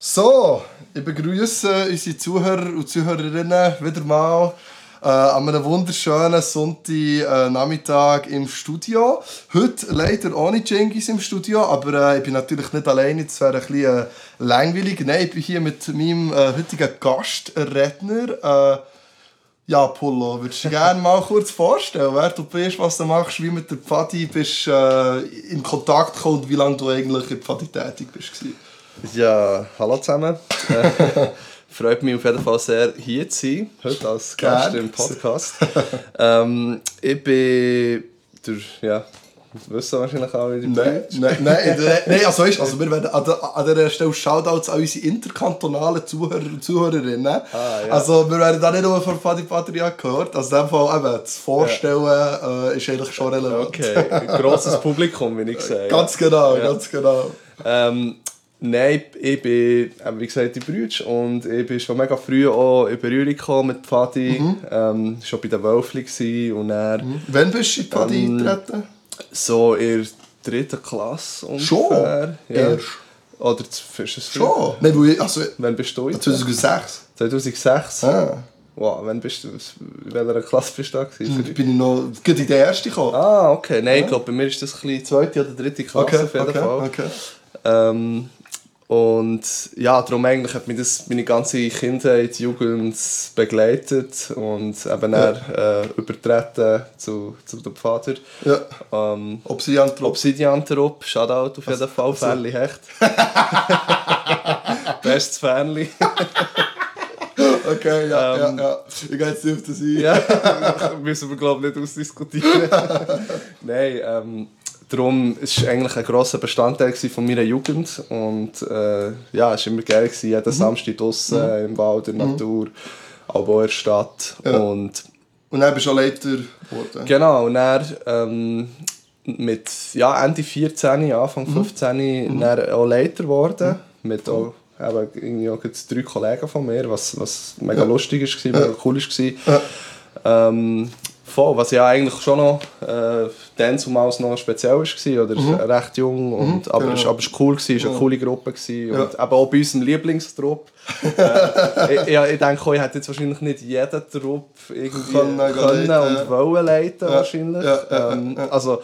So, ich begrüße unsere Zuhörer und Zuhörerinnen wieder mal äh, an einem wunderschönen Sonntagnachmittag äh, im Studio. Heute leider ohne Jengis im Studio, aber äh, ich bin natürlich nicht alleine, das wäre ein bisschen äh, langweilig. Nein, ich bin hier mit meinem äh, heutigen Gastredner. Äh, ja, Pullo, würdest du gerne mal kurz vorstellen, wer du bist, was du machst, wie mit der Pfadi bist äh, in Kontakt gekommen und wie lange du eigentlich in Pfadi tätig bist? Ja, hallo zusammen. Äh, freut mich auf jeden Fall sehr, hier zu sein, heute als Gast im Podcast. ähm, ich bin der, ja, wissen wahrscheinlich auch wieder. Nein, nein, nein, nein, also weißt, also wir werden an, der, an dieser Stelle Shoutouts an unsere interkantonalen Zuhörer und Zuhörerinnen. Ah, ja. Also wir werden da nicht nur von Fadi Patria gehört, also in dem Fall eben, das Vorstellen ja. äh, ist eigentlich schon relevant. Okay, grosses Publikum, wie ich gesagt Ganz genau, ja. ganz genau. Ähm, Nein, ich bin, wie gesagt, die Brütsch und ich bin schon mega früh auch in Berührung gekommen mit Pfadi. Mhm. Ähm, schon bei den Wölfli und er. Mhm. Wann bist du in Pfadi ähm, eingetreten? So in der dritten Klasse ungefähr. Schon? Ja. Erst? Oder ist es Schon? Nein, also, Wann bist du? 2006. 2006? Ah. Wow, wann bist du, in welcher Klasse bist du da? Gewesen? Hm, bin ich noch in der ersten gekommen. Ah, okay. Nein, ja. ich glaube, bei mir ist das ein zweite oder dritte Klasse okay, auf jeden okay, Fall. Okay. Ähm, und ja, darum eigentlich hat mich das meine ganze Kindheit, Jugend begleitet und eben ja. er äh, übertreten zu, zu dem Vater. Ja. Ähm, Obsidian Trupp. Obsidian Trupp, Shoutout auf jeden Fall, also. Fernli Hecht. Bestes Fernli. okay, ja, ähm, ja, ja. Ich gehe jetzt nicht auf das ein. ja, müssen wir glaube ich nicht ausdiskutieren. Nein, ähm, darum ist es eigentlich ein grosser Bestandteil von meiner Jugend und äh, ja, es war immer geil, gewesen, jeden mhm. Samstag draußen mhm. im Wald, in der mhm. Natur, aber auch in der Stadt. Ja. Und, und dann bist du auch Leiter geworden? Genau, und dann ähm, mit ja, Ende 14, Anfang 15 mhm. dann auch Leiter geworden, mhm. mit auch eben, irgendwie auch drei Kollegen von mir, was, was mega ja. lustig war, mega cool war. Ja. Ähm, Voll, was ja eigentlich schon noch äh, dann zumals noch speziell war, oder mhm. recht jung, und, mhm, aber genau. es war cool, es war eine ja. coole Gruppe gewesen, ja. und eben auch bei unserem Lieblingstrupp. äh, ich, ich, denke, ich hätte jetzt wahrscheinlich nicht jeden Trupp irgendwie können, können und wollen leiten, ja. wahrscheinlich. Ähm, also,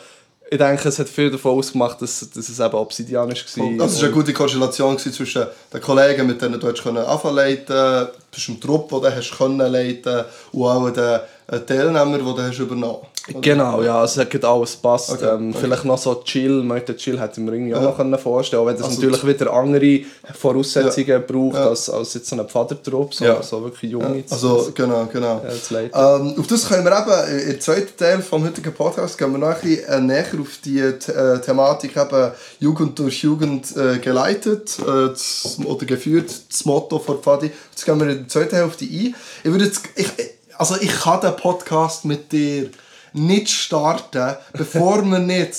ich denke, es hat viel davon ausgemacht, dass, dass es eben Obsidian war. Das war eine gute Konstellation zwischen den Kollegen, mit denen du anfangen leiten konntest, dem Trupp, den du leiten und auch den Teilnehmer, den du hast übernommen hast. Genau, ja, also es hat alles passt. Okay, ähm, okay. Vielleicht noch so Chill, den Chill hätte ich mir irgendwie ja. auch noch vorstellen können, wenn das also natürlich wieder andere Voraussetzungen ja. braucht, ja. Als, als jetzt so ein Pfadertrupp, so, so wirklich junge. Also genau, genau. Ähm, auf das können wir eben, im zweiten Teil des heutigen Podcasts gehen wir noch ein bisschen äh, näher auf die äh, Thematik eben Jugend durch Jugend äh, geleitet äh, das, oder geführt, das Motto von Pfadi. Jetzt gehen wir in der zweiten Hälfte ein. Ich würde jetzt, ich, also ich kann den Podcast mit dir nicht starten, bevor wir nicht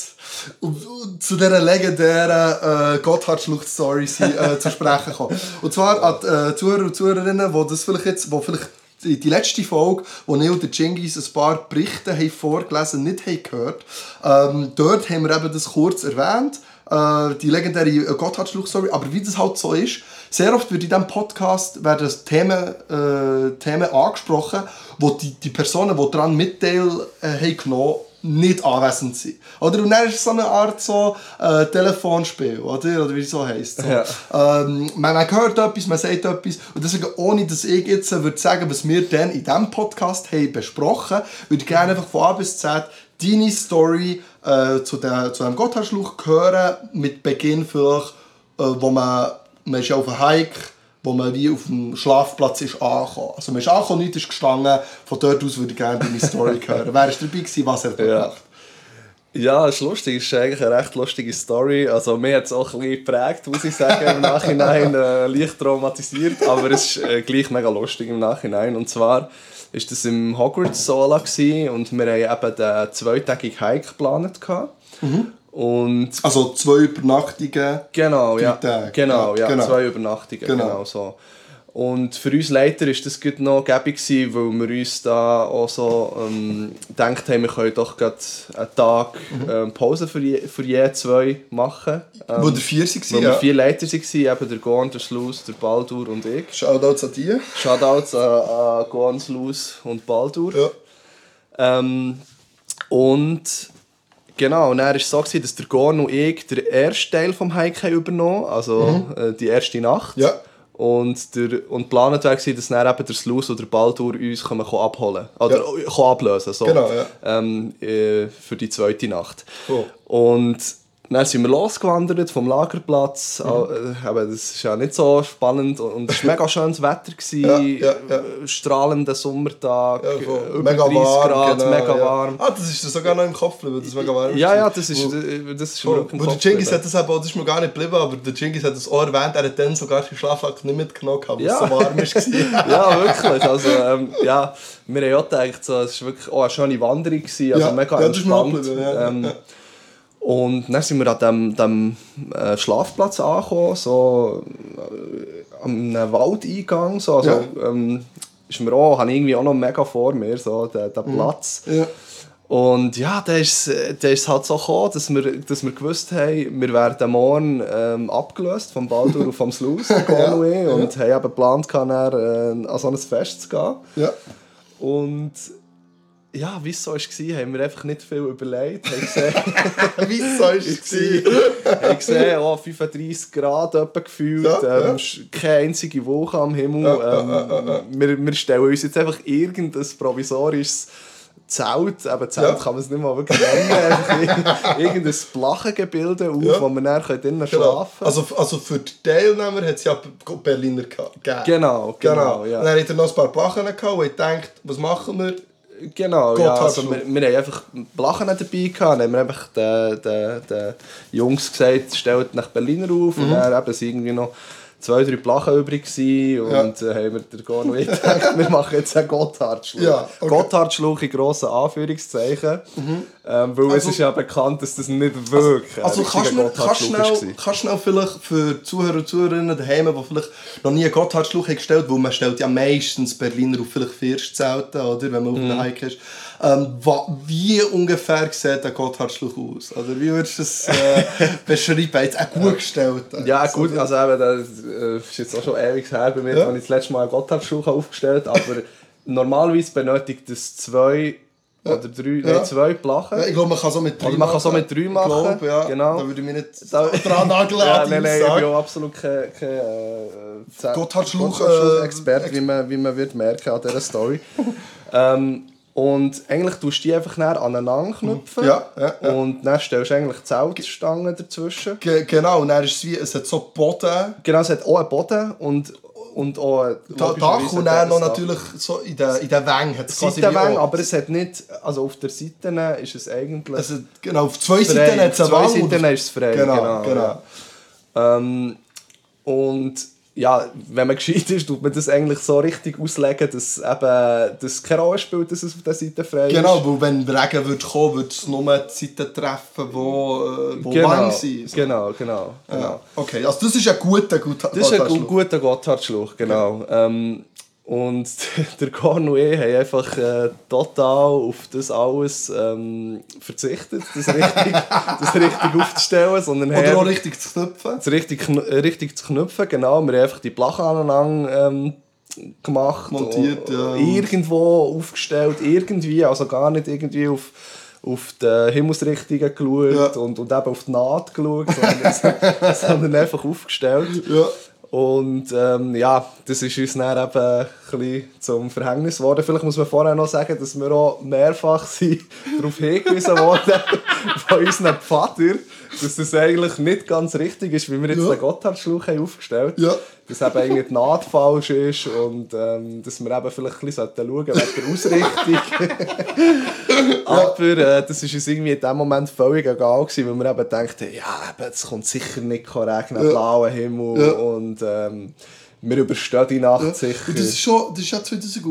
zu dieser legendären äh, Gotthard-Schlucht-Story äh, zu sprechen kommen. Und zwar an die äh, Zuhörer und Zuhörerinnen, die das vielleicht jetzt, wo vielleicht die, die letzte Folge, wo Neil und Jingis ein paar Berichte haben vorgelesen nicht haben gehört ähm, dort haben wir eben das kurz erwähnt, äh, die legendäre Gotthard-Schlucht-Story, aber wie das halt so ist, sehr oft wird in diesem Podcast werden Themen, äh, Themen angesprochen, wo die, die Personen, die daran Mitteil äh, haben genommen nicht anwesend sind. Oder? Und dann ist es so eine Art so, äh, Telefonspiel, oder? Oder wie es so heisst. So. Ja. Ähm, man, man hört etwas, man sagt etwas. Und deswegen, ohne dass ich jetzt würde sagen, was wir dann in diesem Podcast haben besprochen, würde ich gerne einfach von A bis Z deine Story äh, zu, der, zu einem Gotthardschluch hören, mit Beginn vielleicht, äh, wo man man ist auf einem Hike, wo man wie auf dem Schlafplatz ist angekommen. Also man ist angekommen, nichts ist gestanden. Von dort aus würde ich gerne deine Story hören. Wer war dabei gewesen, was er dort ja. macht? Ja, es ist lustig. Es ist eigentlich eine recht lustige Story. Also, mir hat es auch ein bisschen geprägt, muss ich sagen, im Nachhinein äh, leicht traumatisiert. Aber es ist äh, gleich mega lustig im Nachhinein. Und zwar war das im Hogwarts Sola und wir haben eben den zweitägigen Hike geplant. Mhm. Und also zwei Übernachtungen. Genau, ja. Tage. Genau, ja, genau, zwei Übernachtungen. Genau. genau so. Und für uns Leiter war das gut noch gäbig, weil wir uns da auch so ähm, gedacht haben, wir können doch gerade einen Tag ähm, Pause für je, für je zwei machen. Ähm, wo der vier waren, Wo wir vier Leiter waren, eben der Gorn, der Slus, der Baldur und ich. Shoutouts an die. Shoutouts an, an Gorn, Slus und Baldur. Ja. Ähm, und genau, und dann war es so, gewesen, dass der Gorn und ich den ersten Teil des Hike haben übernommen also äh, die erste Nacht. Ja. Und, der, und geplant war, dass dann eben der Slus oder Baldur uns kommen, kommen abholen Oder Ja. ablösen so, Genau, ja. ähm, äh, für die zweite Nacht. Cool. Und dann sind wir losgewandert vom Lagerplatz. Mhm. Äh, eben, das ist ja nicht so spannend. Und es war mega schönes Wetter. Gewesen, Ja, ja, ja. äh, Strahlender Sommertag, Ja, äh, über mega 30 warm, Grad, genau, mega warm. Ah, das ist dir sogar noch im Kopf geblieben, das mega warm Ja, ja, das ist, äh, das ist wirklich im wo der Kopf Genghis hat das eben, das ist mir gar nicht geblieben, aber der Genghis hat das auch erwähnt, er hat dann sogar die Schlafjacke nicht mitgenommen, weil es so warm war. ja, wirklich. Also, ähm, ja, wir haben auch gedacht, so, es war wirklich auch eine schöne Wanderung, gewesen, also Ja, mega entspannt. Und dann sind wir an dem, dem äh, Schlafplatz angekommen, so äh, einem Waldeingang. So, also, ähm, ist mir auch, habe ich irgendwie auch noch mega vor mir, so, der, der Platz. Ja. Und ja, da ist ist halt so gekommen, dass wir, dass wir gewusst haben, wir werden morgen ähm, abgelöst vom Baldur und vom der Gonu und und haben eben geplant, äh, an so ein Fest zu gehen. Ja. Und ja, wie es so war, haben wir einfach nicht viel überlegt. Wie es sein? haben gesehen oh, 35 Grad etwa gefühlt, Ja, ja. ähm, sch- keine einzige Wolke am Himmel. Ja, ähm, Wir, wir stellen uns jetzt einfach irgendein provisorisches Zelt, eben Zelt Ja. kann man es nicht mal wirklich nennen, irgendein Plachengebilde auf, Ja. wo man dann drinnen Genau. schlafen Also, also für die Teilnehmer hat es ja Berliner ge- gegeben. Genau, genau, ja. Und dann hat er noch ein paar Plachen gehabt und ich dachte, was machen wir? Genau, ja, also wir, wir haben einfach Blachen dabei gehabt, dann haben wir einfach den, den, den Jungs gesagt, stellt nach Berliner auf Mhm. und dann eben sind irgendwie noch zwei, drei Blachen übrig gewesen und äh, haben wir der Gorn und ich gedacht, wir machen jetzt einen Gotthardschluch. Ja, okay. Gotthardschluch in grossen Anführungszeichen, ähm, weil es Also- ist ja bekannt, dass das nicht wirklich Also ein kannst du kannst schnell, kannst schnell vielleicht für Zuhörer und Zuhörerinnen daheim, die vielleicht noch nie einen Gotthardschluch gestellt weil man stellt ja meistens Berliner auf vielleicht Firstzelten, oder, wenn man auf Mhm. Hike ist. Ähm, wie ungefähr sieht ein Gotthardschluch aus? Oder wie würdest du es äh, beschreiben? Jetzt auch gut gestellt. Ja gut, also eben, das äh, ist jetzt auch schon ewig her bei mir, Ja. als ich das letzte Mal einen Gotthardschluch aufgestellt habe, aber normalerweise benötigt es zwei oder drei, Ja. nein, zwei Plachen. Ja, ich glaube, man kann so mit drei Oder man kann so mit drei machen, glaube, ja. genau. Da würde ich mich nicht Da- dran nageln. ja, nein, nein, ich bin auch absolut kein, kein äh, Gotthardschluch, Gotthardschluch-Experte, äh, wie man, wie man wird merken an dieser Story. ähm, und eigentlich tust du die einfach näher aneinander knüpfen Ja, ja, ja. und dann stellst du eigentlich Zeltstangen dazwischen. Ge genau, und dann ist es wie, es hat so Boden, Genau, es hat auch einen Boden und, und auch ein Da- Dach und dann noch natürlich so in den, in den Wängen hat es quasi auch- aber es hat nicht, also auf der Seite ist es eigentlich Also, genau, auf zwei. Seiten hat es Auf eine zwei Wand. Seiten ist es frei, Genau, genau. genau. Ähm, und ja, wenn man gescheit ist, tut man das eigentlich so richtig auslegen, dass eben dass es keine Rolle spielt, dass es auf der Seite frei Genau, ist. weil wenn Regen würde kommen, würde es nur die Seiten treffen, wo, äh, wo genau, lang sind. So. genau, genau, genau. Ja. Okay, also das ist ein guter, guter Das ist ein gu- guter Gotthardschluch, genau. Ähm, und der ich haben einfach äh, total auf das alles ähm, verzichtet, das richtig, das richtig aufzustellen, sondern haben Oder auch richtig zu knüpfen. das richtig, richtig zu knüpfen. Genau, wir haben einfach die Plachen aneinander ähm, gemacht. Montiert, und- ja. Irgendwo aufgestellt, irgendwie, also gar nicht irgendwie auf auf die Himmelsrichtungen geschaut Ja. und, und eben auf die Naht geschaut, sondern, sondern einfach aufgestellt. Ja. Und ähm, ja, das ist uns dann eben ein bisschen zum Verhängnis geworden. Vielleicht muss man vorher noch sagen, dass wir auch mehrfach darauf hingewiesen wurden von unseren Pfadern, dass das eigentlich nicht ganz richtig ist, wie wir jetzt Ja. den Gotthardschluch haben aufgestellt Ja. Dass eben irgendwie die Naht falsch ist und ähm, dass wir eben vielleicht ein bisschen schauen sollten wegen der Ausrichtung. Aber äh, das war uns irgendwie in dem Moment völlig egal, gewesen, weil wir eben dachten, ja, es kommt sicher nicht regnen, Ja. blauer Himmel Ja. und ähm, wir überstehen die Nacht Ja. sicher. Und das ist schon, das ist ja 2000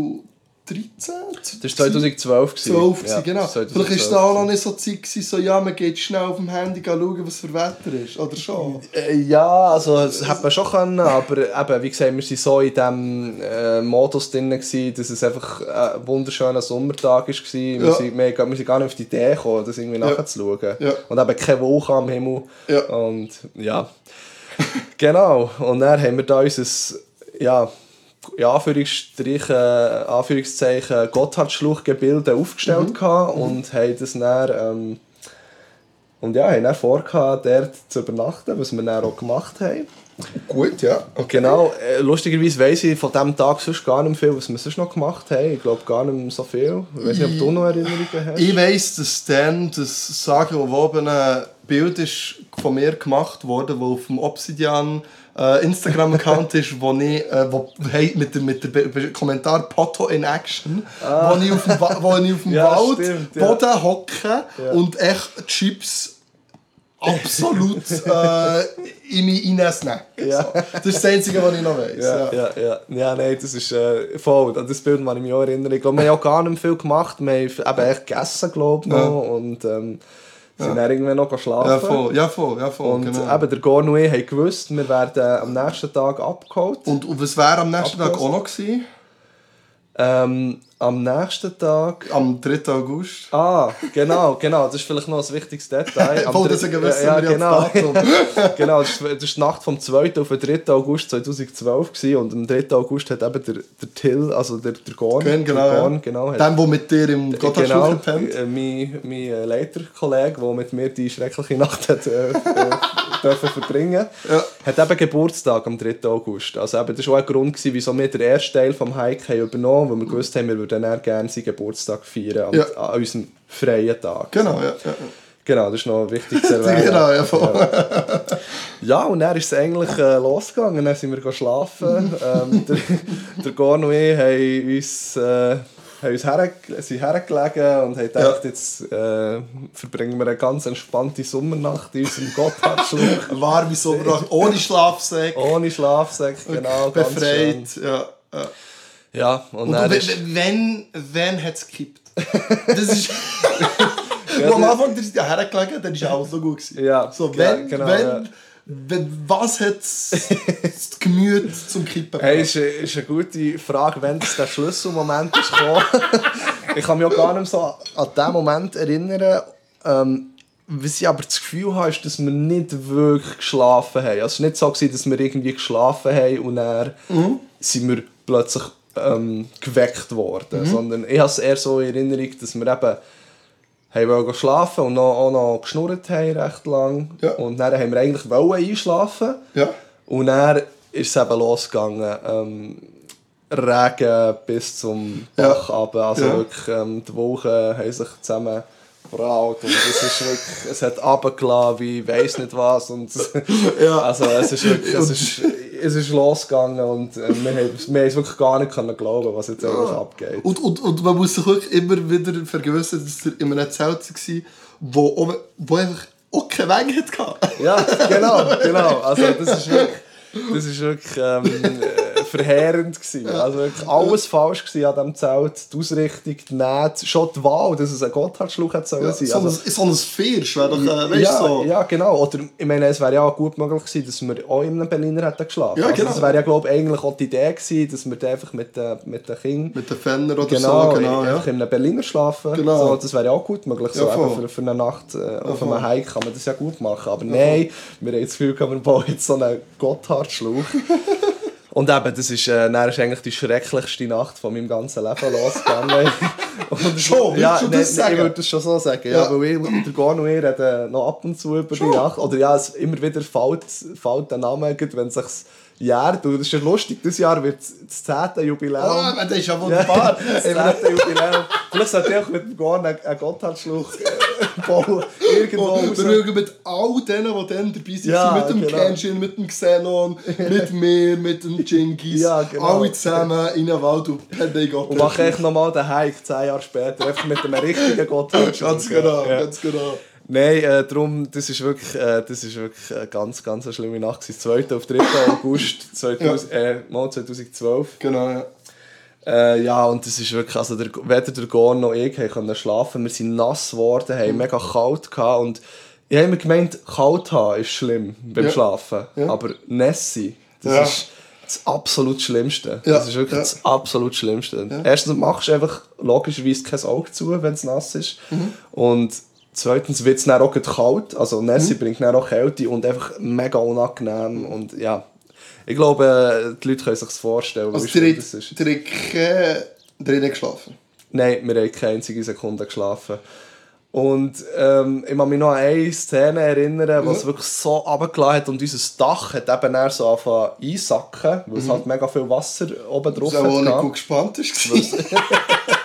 2013? Das war 2012. 12, ja, genau. 2012. Vielleicht war es auch noch nicht so Zeit, gewesen, so, ja, man geht schnell auf dem Handy schauen, was für Wetter ist, oder schon? Äh, ja, also das hätte man schon können, aber eben, wie gesagt, wir waren so in diesem äh, Modus drin, gewesen, dass es einfach ein wunderschöner Sommertag war. Ja. Wir, sind, wir, wir sind gar nicht auf die Idee gekommen, das irgendwie ja. nachzuschauen. Ja. Und eben keine Wolke am Himmel. Ja. Und ja, genau. Und dann haben wir da unser, ja, in Anführungsstrichen, Anführungszeichen Gotthardschluchgebilde aufgestellt mhm. mhm. und haben das dann, ähm, und ja, haben dann vor, dort zu übernachten, was wir dann auch gemacht haben. Gut, ja. Okay. Genau, äh, lustigerweise weiss ich von diesem Tag sonst gar nicht viel, was wir sonst noch gemacht haben. Ich glaube gar nicht so viel. Ich weiß nicht, ob du noch Erinnerungen hast. Ich weiss, dass dann das Sagen und Bild ist von mir gemacht wurde, das auf dem Obsidian äh, Instagram-Account ist, wo ich äh, wo, hey, mit dem, mit dem Kommentar Poto in Action, ah. wo ich auf dem, wo ich auf dem ja, Wald Boden hocke ja. und echt Chips absolut äh, in mich hineinsnacken. Ja. So. Das ist das Einzige, was ich noch weiß. Ja, ja, ja. ja. nein, das ist äh, voll. An das Bild kann ich mich auch erinnern. Ich glaube, wir haben auch gar nicht viel gemacht. Wir haben eben echt gegessen, glaube ich, noch. Ja. Und, ähm, sind dann irgendwann noch schlafen. Ja, voll, ja, voll, ja, voll. Und genau. eben der Gorn haben gewusst, wir werden am nächsten Tag abgeholt. Und, und was wäre am nächsten Abgeholt. Tag auch noch gewesen? Ähm, am nächsten Tag. Am 3. August. Ah, genau, genau. Das ist vielleicht noch ein wichtiges Detail. Am Voll, das wissen ja, genau. genau, das war die Nacht vom 2. auf den 3. August 2012 gewesen. und am 3. August hat eben der, der Till, also der, der Gorn, Gwen, genau, der Gorn, genau hat, der, der mit dir im Gotthard genau, gepennt. Äh, mein, mein äh, Leiterkollege, der mit mir die schreckliche Nacht hat, äh, äh dürfen verbringen ja. hat eben Geburtstag am 3. August. Also eben, das war auch ein Grund, gewesen, wieso wir den ersten Teil vom Hike haben übernommen haben, weil wir gewusst haben, wir würden dann gerne seinen Geburtstag feiern ja. an unserem freien Tag. Genau, ja. ja. Genau, das ist noch wichtig zu erwähnen. genau, ja, voll. Ja. ja, und dann ist es eigentlich äh, losgegangen. Dann sind wir schlafen. ähm, der, der Gorn und ich haben uns... Äh, haben uns her, sind hergelegen und haben gedacht, ja. jetzt äh, verbringen wir eine ganz entspannte Sommernacht in unserem Gotthardschluck. Warme Sommernacht, ohne Schlafsack. Ohne Schlafsack, genau. Befreit, ja. ja. Ja, und, und du, wenn, wenn hat es gekippt? Das ist... ja, am Anfang ist ja hergelegen, dann war alles so gut. Gewesen. Ja, so, wenn, genau, wenn, ja. wenn, was hat das Gemüt zum Kippen Hey, ist, ist eine gute Frage, wenn das der Schlüsselmoment ist gekommen. ich kann mich auch gar nicht so an diesen Moment erinnern. Ähm, was ich aber das Gefühl habe, ist, dass wir nicht wirklich geschlafen haben. Also es war nicht so, dass wir irgendwie geschlafen haben und dann mhm. sind wir plötzlich ähm, geweckt worden. Mhm. Sondern ich habe es eher so in Erinnerung, dass wir eben haben schlafen und noch, auch noch geschnurrt haben recht lang. Ja. Und dann haben wir eigentlich wollen einschlafen. Ja. Und dann ist es eben losgegangen. Ähm, Regen bis zum Bach ja. runter. Also ja. wirklich, ähm, die Wochen haben sich zusammen braut und es ist wirklich, es hat runtergelassen wie weiss nicht was und ja. also es ist wirklich, es ist, es ist losgegangen und äh, wir, haben, wir haben es wirklich gar nicht können glauben, was jetzt ja. abgeht. Und, und, und man muss sich wirklich immer wieder vergewissern, dass er in einem Zelt war, wo, wo einfach auch keinen Weg hatte. Ja, genau, genau. Also das ist wirklich, das ist wirklich ähm, verheerend. Gewesen. Also wirklich alles falsch gewesen an diesem Zelt. Die Ausrichtung, die Nähte, schon die Wahl, dass es ein Gotthardschluch hätte ja, sein. So, also, so ein Fiersch wäre doch, äh, weißt ja, so. Ja, genau. Oder, ich meine, es wäre ja auch gut möglich gewesen, dass wir auch in einem Berliner hätten geschlafen. Ja, also, genau. Das wäre ja, glaube ich, eigentlich auch die Idee gewesen, dass wir einfach mit, äh, mit den Kindern... Mit den Fenner oder genau, so, genau. Einfach ja. in einem Berliner schlafen. Genau. So, das wäre ja auch gut möglich. So, ja, für, für eine Nacht äh, auf einem Hike kann man das ja gut machen. Aber nein, wir haben das Gefühl, wir bauen jetzt so einen Gotthardschluch. Und eben, das ist, äh, dann ist eigentlich die schrecklichste Nacht von meinem ganzen Leben losgegangen. und schon, ja, du das sagen? Ich würde das schon so sagen, ja, ja weil ich, der Gorn und ich reden noch ab und zu über schon. die Nacht. Oder ja, es immer wieder fällt, fällt der Name, wenn es sich Jahr. Du, das ist ja lustig, dieses Jahr wird das 10. Jubiläum. Oh, das ist ja wunderbar. das 10. Jubiläum. Vielleicht sollte ich auch mit dem Gorn einen Gotthardschluch bauen. Irgendwo oh, wir schauen mit all denen, die dann dabei sind. Ja, mit dem genau. Kenshin, mit dem Xenon, mit mir, mit dem Jingis. Ja, genau. Alle zusammen in den Wald und pennen Gott. Und mache ich nochmal den Hike, 10 Jahre später, einfach mit einem richtigen Gotthardschluch. ganz genau, ja. ganz genau. Nein, äh, darum, das ist wirklich, äh, das ist wirklich eine ganz, ganz eine schlimme Nacht. 2. auf 3. August 2000, ja. äh, 2012. Genau, ja. Äh, ja, und das ist wirklich, also der, weder der Gorn noch ich konnten schlafen. Wir sind nass geworden, haben mhm. mega kalt gehabt und ich habe mir gemeint, kalt haben ist schlimm beim ja. Schlafen, ja. aber Nessie, das ja. ist das absolut Schlimmste. Das ist wirklich das absolut Schlimmste. Erstens machst du einfach logischerweise kein Auge zu, wenn es nass ist mhm. und zweitens wird es dann auch kalt, also Nessie mhm. bringt dann auch Kälte und einfach mega unangenehm und ja, ich glaube, die Leute können sich das vorstellen, also wie das ist. Ihr drinnen geschlafen? Nein, wir haben keine einzige Sekunde geschlafen. Und ähm, ich kann mich noch an eine Szene erinnern, was mhm. wirklich so runtergelassen hat und unser Dach hat eben dann so angefangen einsacken, weil es mhm. halt mega viel Wasser oben drauf hat. nicht gut gespannt war.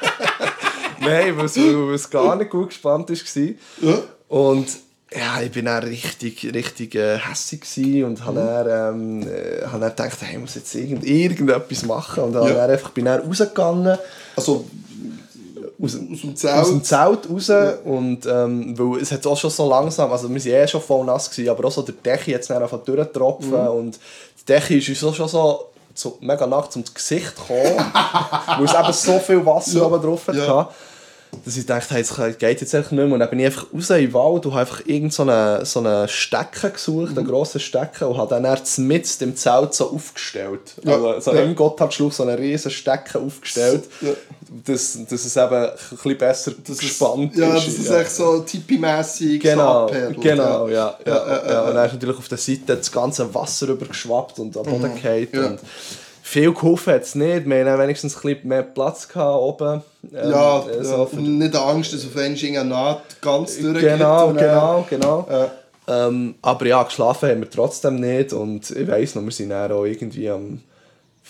Nein, weil es, es gar nicht gut gespannt war. Ja. Und ja, ich bin dann richtig, richtig äh, hässlich und habe mhm. dann, ähm, äh, hab dann gedacht, hey, ich muss jetzt irgend, irgendetwas machen und ja. dann einfach, bin dann rausgegangen. Also aus, aus, dem Zelt? Aus dem Zelt raus ja. und ähm, weil es hat auch schon so langsam, also wir waren eh schon voll nass, gewesen, aber auch so der Decke jetzt dann einfach durchtropfen mhm. und die Decke ist uns auch schon so, so mega nachts ums Gesicht gekommen, weil es eben so viel Wasser ja. oben drauf hatte. Ja dass ich dachte, hey, es geht jetzt einfach nicht mehr. Und dann bin ich einfach raus in den Wald und habe einfach irgendeinen so eine Stecken gesucht, einen mhm. grossen Stecken, und habe dann erst mit dem Zelt so aufgestellt. Ja. Also so ja. im Gotthardschluch so einen riesen Stecken aufgestellt, ja. dass, dass es eben ein bisschen besser das gespannt ist. Ja, das ist ja. echt so tipi-mässig genau, so Genau, ja. ja, ja, ja, Und dann ist natürlich auf der Seite das ganze Wasser übergeschwappt und am Boden mhm. gefallen. Viel geholfen hat es nicht. Wir hatten wenigstens ein bisschen mehr Platz oben. Ähm, ja, äh, so ja. nicht Angst, dass auf einmal eine Naht ganz durchgeht. Genau, genau, genau. Ja. Ähm, aber ja, geschlafen haben wir trotzdem nicht. Und ich weiss noch, wir sind dann auch irgendwie am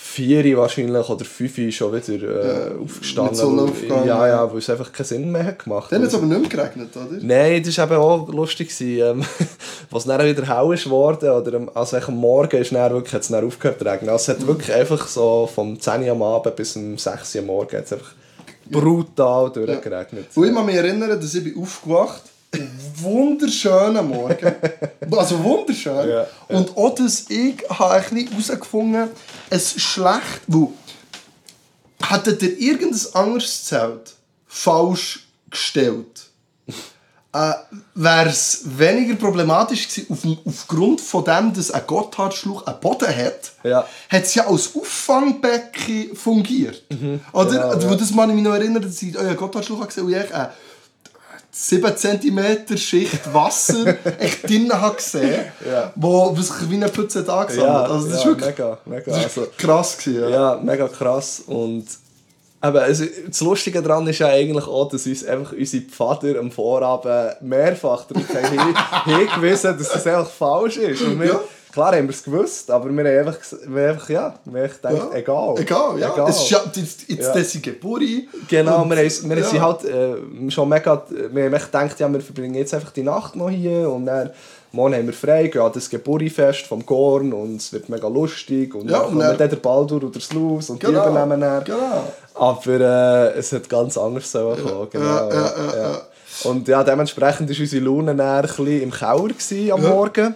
vier wahrscheinlich oder fünf schon wieder äh, ja, aufgestanden. Ja, ja, weil es einfach keinen Sinn mehr hat gemacht. Dann hat es aber nicht mehr geregnet, oder? Nein, das war eben auch lustig. Ähm, was dann wieder hell ist worden, oder also am Morgen ist dann wirklich, hat es dann aufgehört zu regnen. Also es hat mhm. wirklich einfach so vom 10 Uhr am Abend bis um 6 Uhr am Morgen hat's einfach brutal durchgeregnet. Ja. Und ich kann mich erinnern, dass ich bin aufgewacht wunderschönen Morgen. Also wunderschön. Ja, ja. Und auch, dass ich habe herausgefunden es schlecht, weil hättet ihr irgendein anderes Zelt falsch gestellt, äh, wäre es weniger problematisch gewesen, auf, aufgrund von dem, dass ein Gotthardschluch einen Boden hat, ja. hat es ja als Auffangbecken fungiert. Mhm. Oder? Genau, ja. Das man mich noch erinnern, dass ich euer Gotthardschluch gesehen habe, und ich, äh, 7 cm Schicht Wasser echt drinnen habe gesehen, ja. wo sich wie eine Pütze da gesammelt ja, also das ja, ist wirklich mega, mega. Das also, krass gewesen, ja. ja. mega krass und aber also, das Lustige daran ist ja eigentlich auch, dass uns einfach unsere Pfader am Vorabend mehrfach darauf hingewiesen dass das einfach falsch ist. Und wir, ja. Klar haben wir es gewusst, aber wir haben einfach, wir haben einfach ja, wir haben gedacht, ja. egal. Egal, ja. Egal. Es ist ja jetzt, jetzt ja. deine Geburt. Genau, wir, haben, wir ja. sind halt äh, schon mega, wir haben gedacht, ja, wir verbringen jetzt einfach die Nacht noch hier und dann morgen haben wir frei, gehen an das Geburtfest vom Gorn und es wird mega lustig und ja, dann kommen dann der Baldur oder das Luz und genau, die übernehmen dann. Genau. Aber äh, es hat ganz anders so ja. genau. Ja, Und ja, dementsprechend war unsere Laune dann ein bisschen im Keller am Morgen.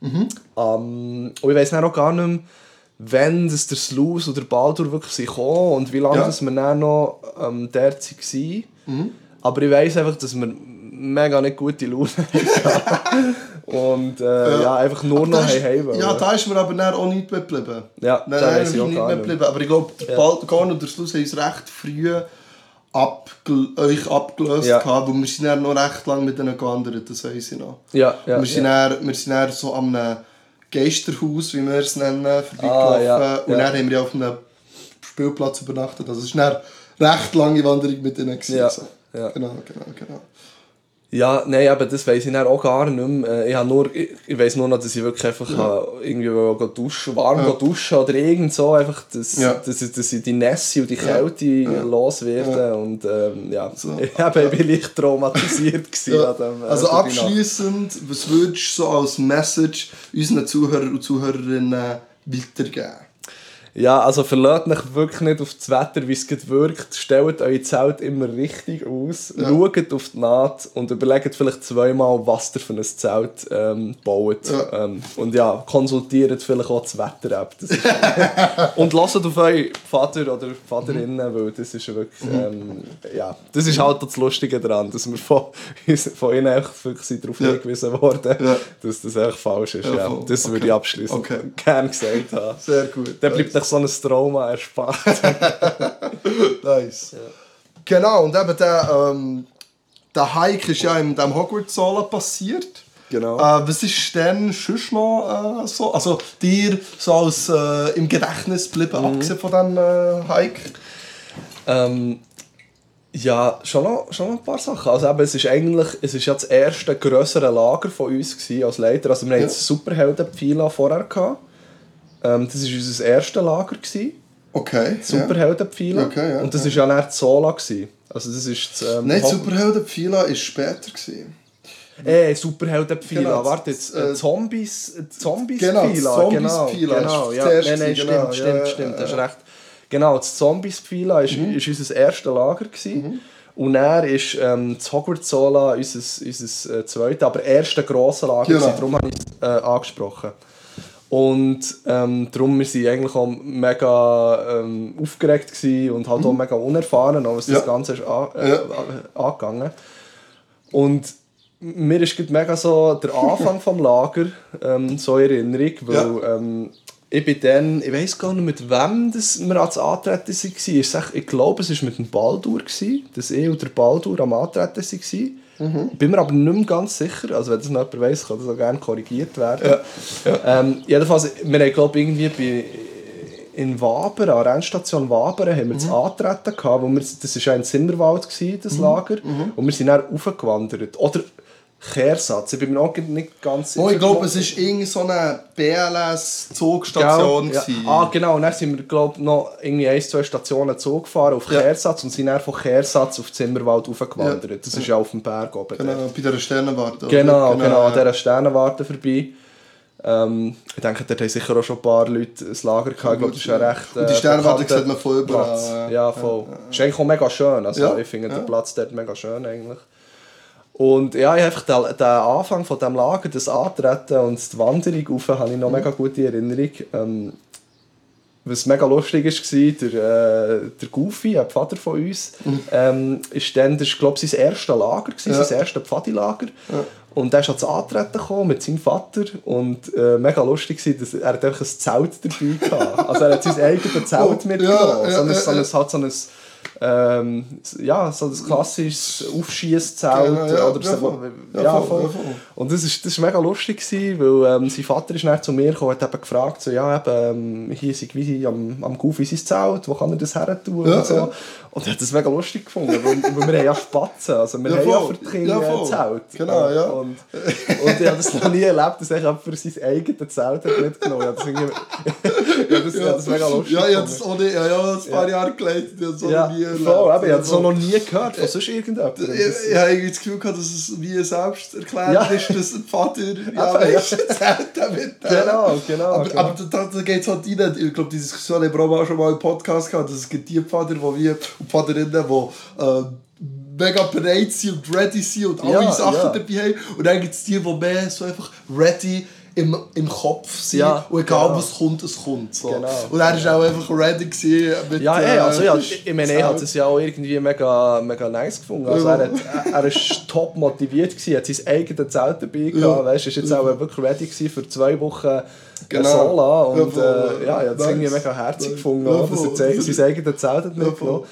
Mhm. Um, und ich weiß noch gar nicht mehr, wenn das der Sluice oder Baldur wirklich sind und wie lange ja. wir dann noch ähm, dort waren. Mhm. Aber ich weiß einfach, dass wir mega nicht gute Laune hatten. und äh, ja. ja. einfach nur noch heim Ja, da ist mir aber dann auch nicht mehr geblieben. Ja, nein, da ist nicht mehr geblieben. Aber ich glaube, der ja. Baldur und der Sluice haben uns recht früh abgel euch abgelöst ja. gehabt, weil wir sind dann noch recht lange mit ihnen gewandert, das weiss ich noch. Ja, ja, wir, sind ja. Dann, wir sind dann so am Geisterhaus, wie wir es nennen, vorbeigelaufen. Ah, ja, und dann haben wir auf einem Spielplatz übernachtet. Also es war eine recht lange Wanderung mit ihnen. Gewesen, ja, ja. Genau, genau, genau. Ja, nein, aber das weiß ich auch gar nicht mehr. Äh, ich, nur, ich, ich weiss nur noch, dass ich wirklich einfach ja. irgendwie duschen, warm ja. duschen oder irgend so, einfach, dass, ja. dass, dass, dass ich die Nässe und die Kälte ja. loswerde. Ja. Und ähm, ja, so. ich, eben, bin leicht traumatisiert ja. dem, äh, Also abschließend, was würdest du so als Message unseren Zuhörern und Zuhörerinnen weitergeben? Ja, also verlasst euch wirklich nicht auf das Wetter, wie es wirkt. Stellt euer Zelt immer richtig aus. Ja. Schaut auf die Naht und überlegt vielleicht zweimal, was ihr für ein Zelt ähm, baut. Ja. Ähm, und ja, konsultiert vielleicht auch das Wetter-App. und lasst auf euren Vater oder Vaterinnen, mhm. weil das ist wirklich, mhm. ähm, ja, das ist halt das Lustige daran, dass wir von, von ihnen wirklich darauf ja. hingewiesen worden, ja. dass das echt falsch ist. Ja, das würde ich abschließend okay. gerne gesagt haben. Sehr gut. Dann bleibt so ein Trauma erspart. nice. Ja. Genau, und eben der, ähm, der Hike ist ja in dem Hogwarts-Sala passiert. Genau. Äh, was ist denn sonst noch äh, so? Also dir so als äh, im Gedächtnis geblieben, mhm. abgesehen von diesem äh, Hike? Ähm, ja, schon noch, schon noch ein paar Sachen. Also eben, es ist eigentlich es ist ja das erste größere Lager von uns gewesen, als Leiter. Also wir ja. hatten Superhelden-Pfila vorher. Gehabt. Ähm, das war unser erstes Lager. Gewesen. Okay. Superhelden-Pfila. Okay, ja, Und das war ja. ja nicht Sola. Gewesen. Also das ist das, ähm, Nein, Superhelden-Pfila war später. Gewesen. Äh, Superhelden-Pfila, genau, warte jetzt, äh, Zombies, Zombies genau, Zombies-Pfila, genau, genau, ja, nein, nein, stimmt, genau, stimmt, ja, stimmt, ja, hast recht. Genau, das Zombies-Pfila war mhm. unser erstes Lager. Gewesen. Mhm. Und er ist ähm, das Hogwarts-Sola unser, unser äh, zweites, aber erste grosse Lager. Genau. Darum habe ich es äh, angesprochen. Und ähm, darum waren wir eigentlich auch mega ähm, aufgeregt und halt mhm. auch mega unerfahren, was ja. das Ganze ist an, äh, ja. angegangen. Und mir ist mega so der Anfang vom Lager ähm, so in Erinnerung, weil ja. ähm, ich bin dann, ich weiß gar nicht mit wem das wir ans Antreten waren. Ich glaube, es war mit dem Baldur, dass ich und der Baldur am Antreten waren. Mhm. Bin mir aber nicht mehr ganz sicher, also wenn das noch jemand weiss, kann das auch gerne korrigiert werden. Ja. Ja. Ähm, jedenfalls, wir haben glaube irgendwie bei in Wabern, an der Endstation Wabern, haben wir mhm. das Antreten gehabt, wo wir, das war ein Zimmerwald, gewesen, das mhm. Lager, mhm. und wir sind dann raufgewandert. Oder Kehrsatz. Ich bin mir auch nicht ganz sicher. Oh, ich glaube, es war irgendeine so eine BLS-Zugstation. Ja. Ah, genau. Und dann sind wir, glaube noch irgendwie ein, zwei Stationen Zug gefahren auf ja. Kehrsatz und sind dann von Kehrsatz auf Zimmerwald hochgewandert. Ja. Das ist ja auf dem Berg oben. Genau, bei dieser Sternenwarte. Genau, genau, genau, an dieser Sternenwarte vorbei. Ähm, ich denke, dort haben sicher auch schon ein paar Leute ein Lager gehabt. Ich glaube, das ist ja recht. Äh, und die Sternwarte sieht man voll Platz. Ja, voll. Ja, ja. Ist eigentlich auch mega schön. Also, Ich finde den Platz dort mega schön eigentlich. Und ja, ich einfach den, den Anfang von dem Lager, das Antreten und die Wanderung rauf, habe ich noch mhm. mega gute Erinnerung. Ähm, was mega lustig war, der, äh, der Goofy, ein Vater von uns, mhm. ähm, ist dann, das war, glaube ich, sein erstes Lager, gewesen, ja. sein erstes Pfadilager. Ja. Und er ist ans Antreten gekommen mit seinem Vater und äh, mega lustig war, dass er einfach ein Zelt dabei hatte. Also er hat sein eigenes Zelt mitgenommen. Ja, ja, so ein, so ein, so ein ähm, ja, so das klassisches Aufschießzelt genau, ja, oder. Ja, voll, ja, voll. Und das ist, das ist mega lustig gewesen, weil ähm, sein Vater ist dann zu mir gekommen und hat eben gefragt, so, ja, eben, ähm, hier ist wie am, am Goofy sein Zelt, wo kann er das her tun ja, und so. Ja. Und er hat das mega lustig gefunden, weil, weil wir haben ja Spatzen, also wir ja, haben ja für die Kinder ja, Zelt. Genau, ja. Und, und ich habe das noch nie erlebt, dass er für sein eigenes Zelt hat mitgenommen hat. Das, ja, das, ja. das mega lustig Ja, ich habe das auch nicht, ja, ja, ein paar Jahre geleitet, ich habe ja, nie Voll, aber ich habe das auch noch nie gehört von sonst irgendjemandem. Ich, ich, habe irgendwie das Gefühl gehabt, dass es wie selbst erklärt ja. ist, dass ein Vater ja, weißt, Zelt damit. Genau, genau. Aber, genau. aber da, da geht es halt rein, ich glaube, die Diskussion haben wir auch schon mal im Podcast gehabt, dass es gibt die Vater, die wie und Vaterinnen, die äh, mega bereit sind und ready sind und alle ja, Sachen ja. dabei haben. Und dann gibt es die, die mehr so einfach ready im, im Kopf sind ja, und egal genau. was kommt, es kommt. So. Genau. Und er war auch einfach ready mit Ja, ey, also, ja ich meine, er hat es ja auch irgendwie mega, mega nice gefunden. Also er, hat, er ist top motiviert, gewesen, hat sein eigenes Zelt dabei gehabt, ja. weißt, ist jetzt auch wirklich ready für zwei Wochen genau. Sola und ja, äh, ja, ich habe es irgendwie mega herzig gefunden, ja, dass er sein eigenes Zelt mitgenommen.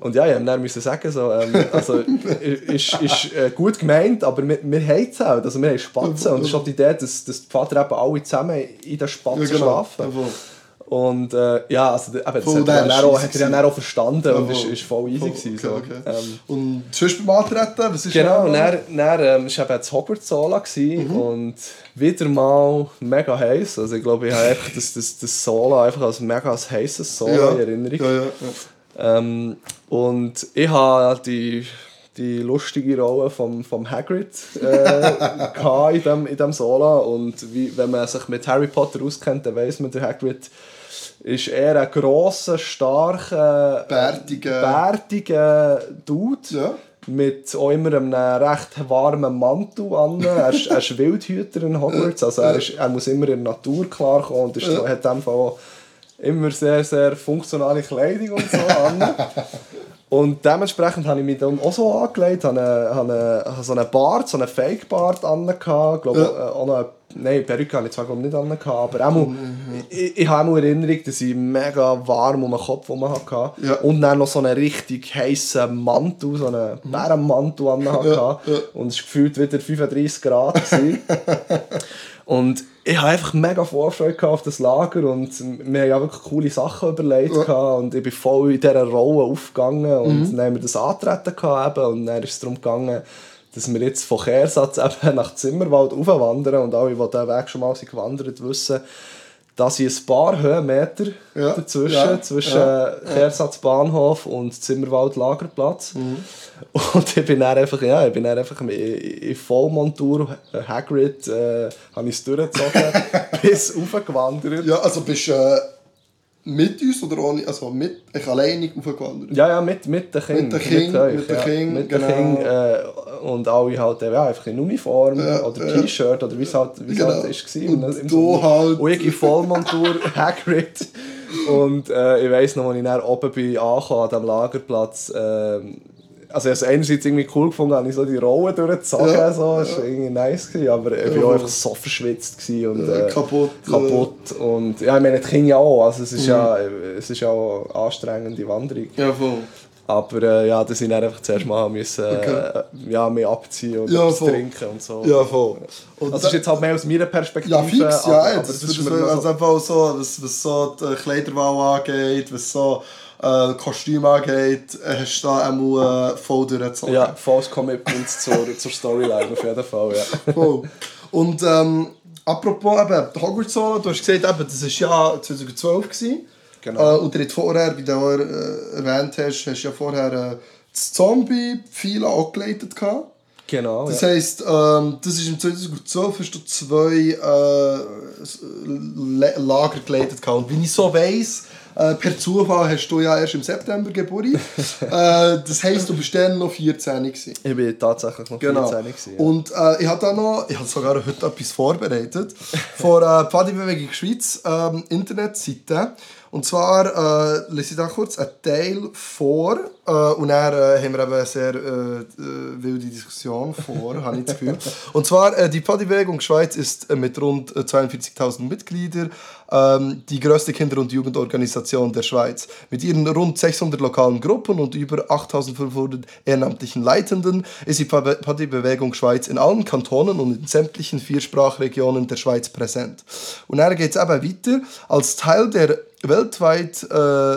Und ja, ich musste dann müssen sagen, so, ähm, also, ist, ist äh, gut gemeint, aber wir, wir haben Zelt, also wir haben Spatzen. Und es ist auch die Idee, dass, dass die Vater eben alle zusammen in den Spatzen ja, genau. schlafen. Und äh, ja, also, eben, das hat, er dann auch, hat er dann auch verstanden und ist, ist voll easy okay, gewesen. So. Okay. Ähm, und sonst beim Antreten, was ist Genau, dann, dann ähm, war eben das Hogwarts-Sola mhm. und wieder mal mega heiß. Also ich glaube, ich habe einfach das, das, das Sola einfach als mega als heißes Sola ja. in Erinnerung. Ja, ja, ja. Ähm, und ich habe die die lustige Rolle vom, vom Hagrid äh, in, dem, in dem Sola. Und wie, wenn man sich mit Harry Potter auskennt, dann weiß man, der Hagrid ist eher ein grosser, starker, bärtiger, bärtiger Dude. Ja. Mit auch immer einem recht warmen Mantel an. Er ist, er ist Wildhüter in Hogwarts, also er, ist, er muss immer in der Natur klarkommen und ist, ja. hat in dem Fall auch immer sehr, sehr funktionale Kleidung und so an. Und dementsprechend habe ich mich dann auch so angelegt, habe, eine, habe, eine, so einen Bart, so einen Fake-Bart an, glaube ja. auch noch Nein, Perücke hatte ich zwar glaube nicht an, aber auch mhm. ich, ich habe auch Erinnerung, dass ich mega warm um den Kopf herum hatte. Ja. Und dann noch so einen richtig heißen Mantel, so einen mhm. Bärenmantel an hatte. Ja, ja. Und es war gefühlt wieder 35 Grad. und ich hatte einfach mega Vorfreude auf das Lager und wir haben ja wirklich coole Sachen überlegt ja. und ich bin voll in dieser Rolle aufgegangen und mhm. dann haben wir das antreten gehabt und dann ist es darum gegangen, dass wir jetzt von Kehrsatz eben nach Zimmerwald aufwandern und alle, die diesen Weg schon mal sind gewandert wissen, dass ich ein paar Höhenmeter ja. dazwischen, ja. zwischen ja. Kehrsatz Bahnhof und Zimmerwald Lagerplatz. Mhm. Und ich bin dann einfach, ja, ich bin dann einfach in Vollmontur, Hagrid, äh, habe ich es durchgezogen, bis aufgewandert. Ja, also bist du... Äh mit uns oder ohne, also mit, ich alleine aufgewandert? Ja, ja, mit, mit den Kindern. Mit den Kindern, mit, den mit den Kindern, äh, und alle halt ja, einfach in Uniform ja, oder ja. T-Shirt oder wie es halt, wie genau. halt ist. Und, und du halt... Und ich in Vollmontur, Hagrid. Und äh, ich weiss noch, als ich dann oben bin, angekommen, an diesem Lagerplatz, äh, also ich einerseits irgendwie cool gefunden, habe ich so die Rollen durchgezogen, ja, so, das war irgendwie nice, gewesen, aber ich war auch einfach so verschwitzt und äh, kaputt. kaputt und ja, ich meine, die Kinder ja auch, also es ist, mhm. ja, es ist ja auch eine anstrengende Wanderung. Ja, voll. Aber äh, ja, dass ich dann einfach zuerst mal müssen, okay. äh, ja, mehr abziehen und ja, trinken und so. Ja, voll. Und also das ist jetzt halt mehr aus meiner Perspektive. Ja, fix, ja. Aber, aber das, das ist mir also einfach so, was, was so die Kleiderwahl angeht, was so äh, Kostüm angeht, hast du da einmal äh, voll durchgezogen. Ja, volles Commitment zur, zur Storyline auf jeden Fall, ja. Voll. Und ähm, apropos eben, Hogwarts Solo, du hast gesagt, eben, das war ja 2012. Gewesen. Genau. Äh, und du vorher, wie du auch äh, erwähnt hast, hast du ja vorher äh, das Zombie-Pfeile auch geleitet. Gehabt. Genau. Das ja. heisst, ähm, das ist im 2012 hast du zwei äh, Lager geleitet. Gehabt. Und wie ich so weiss, äh, per Zufall hast du ja erst im September Geburt. äh, das heisst, du bist dann noch 14 gewesen. Ich bin tatsächlich noch genau. 14 gewesen, ja. Und äh, ich habe da noch, ich habe sogar heute etwas vorbereitet, von äh, Pfadibewegung Schweiz ähm, Internetseite. Und zwar äh, lese ich da kurz einen Teil vor äh, und dann äh, haben wir eben eine sehr äh, äh wilde Diskussion vor, habe ich das Gefühl. Und zwar, äh, die Pfadibewegung Schweiz ist mit rund 42.000 Mitgliedern ähm, die größte Kinder- und Jugendorganisation der Schweiz. Mit ihren rund 600 lokalen Gruppen und über 8.500 ehrenamtlichen Leitenden ist die Pfadibewegung Schweiz in allen Kantonen und in sämtlichen Viersprachregionen der Schweiz präsent. Und dann geht es eben weiter. Als Teil der Weltweit, äh,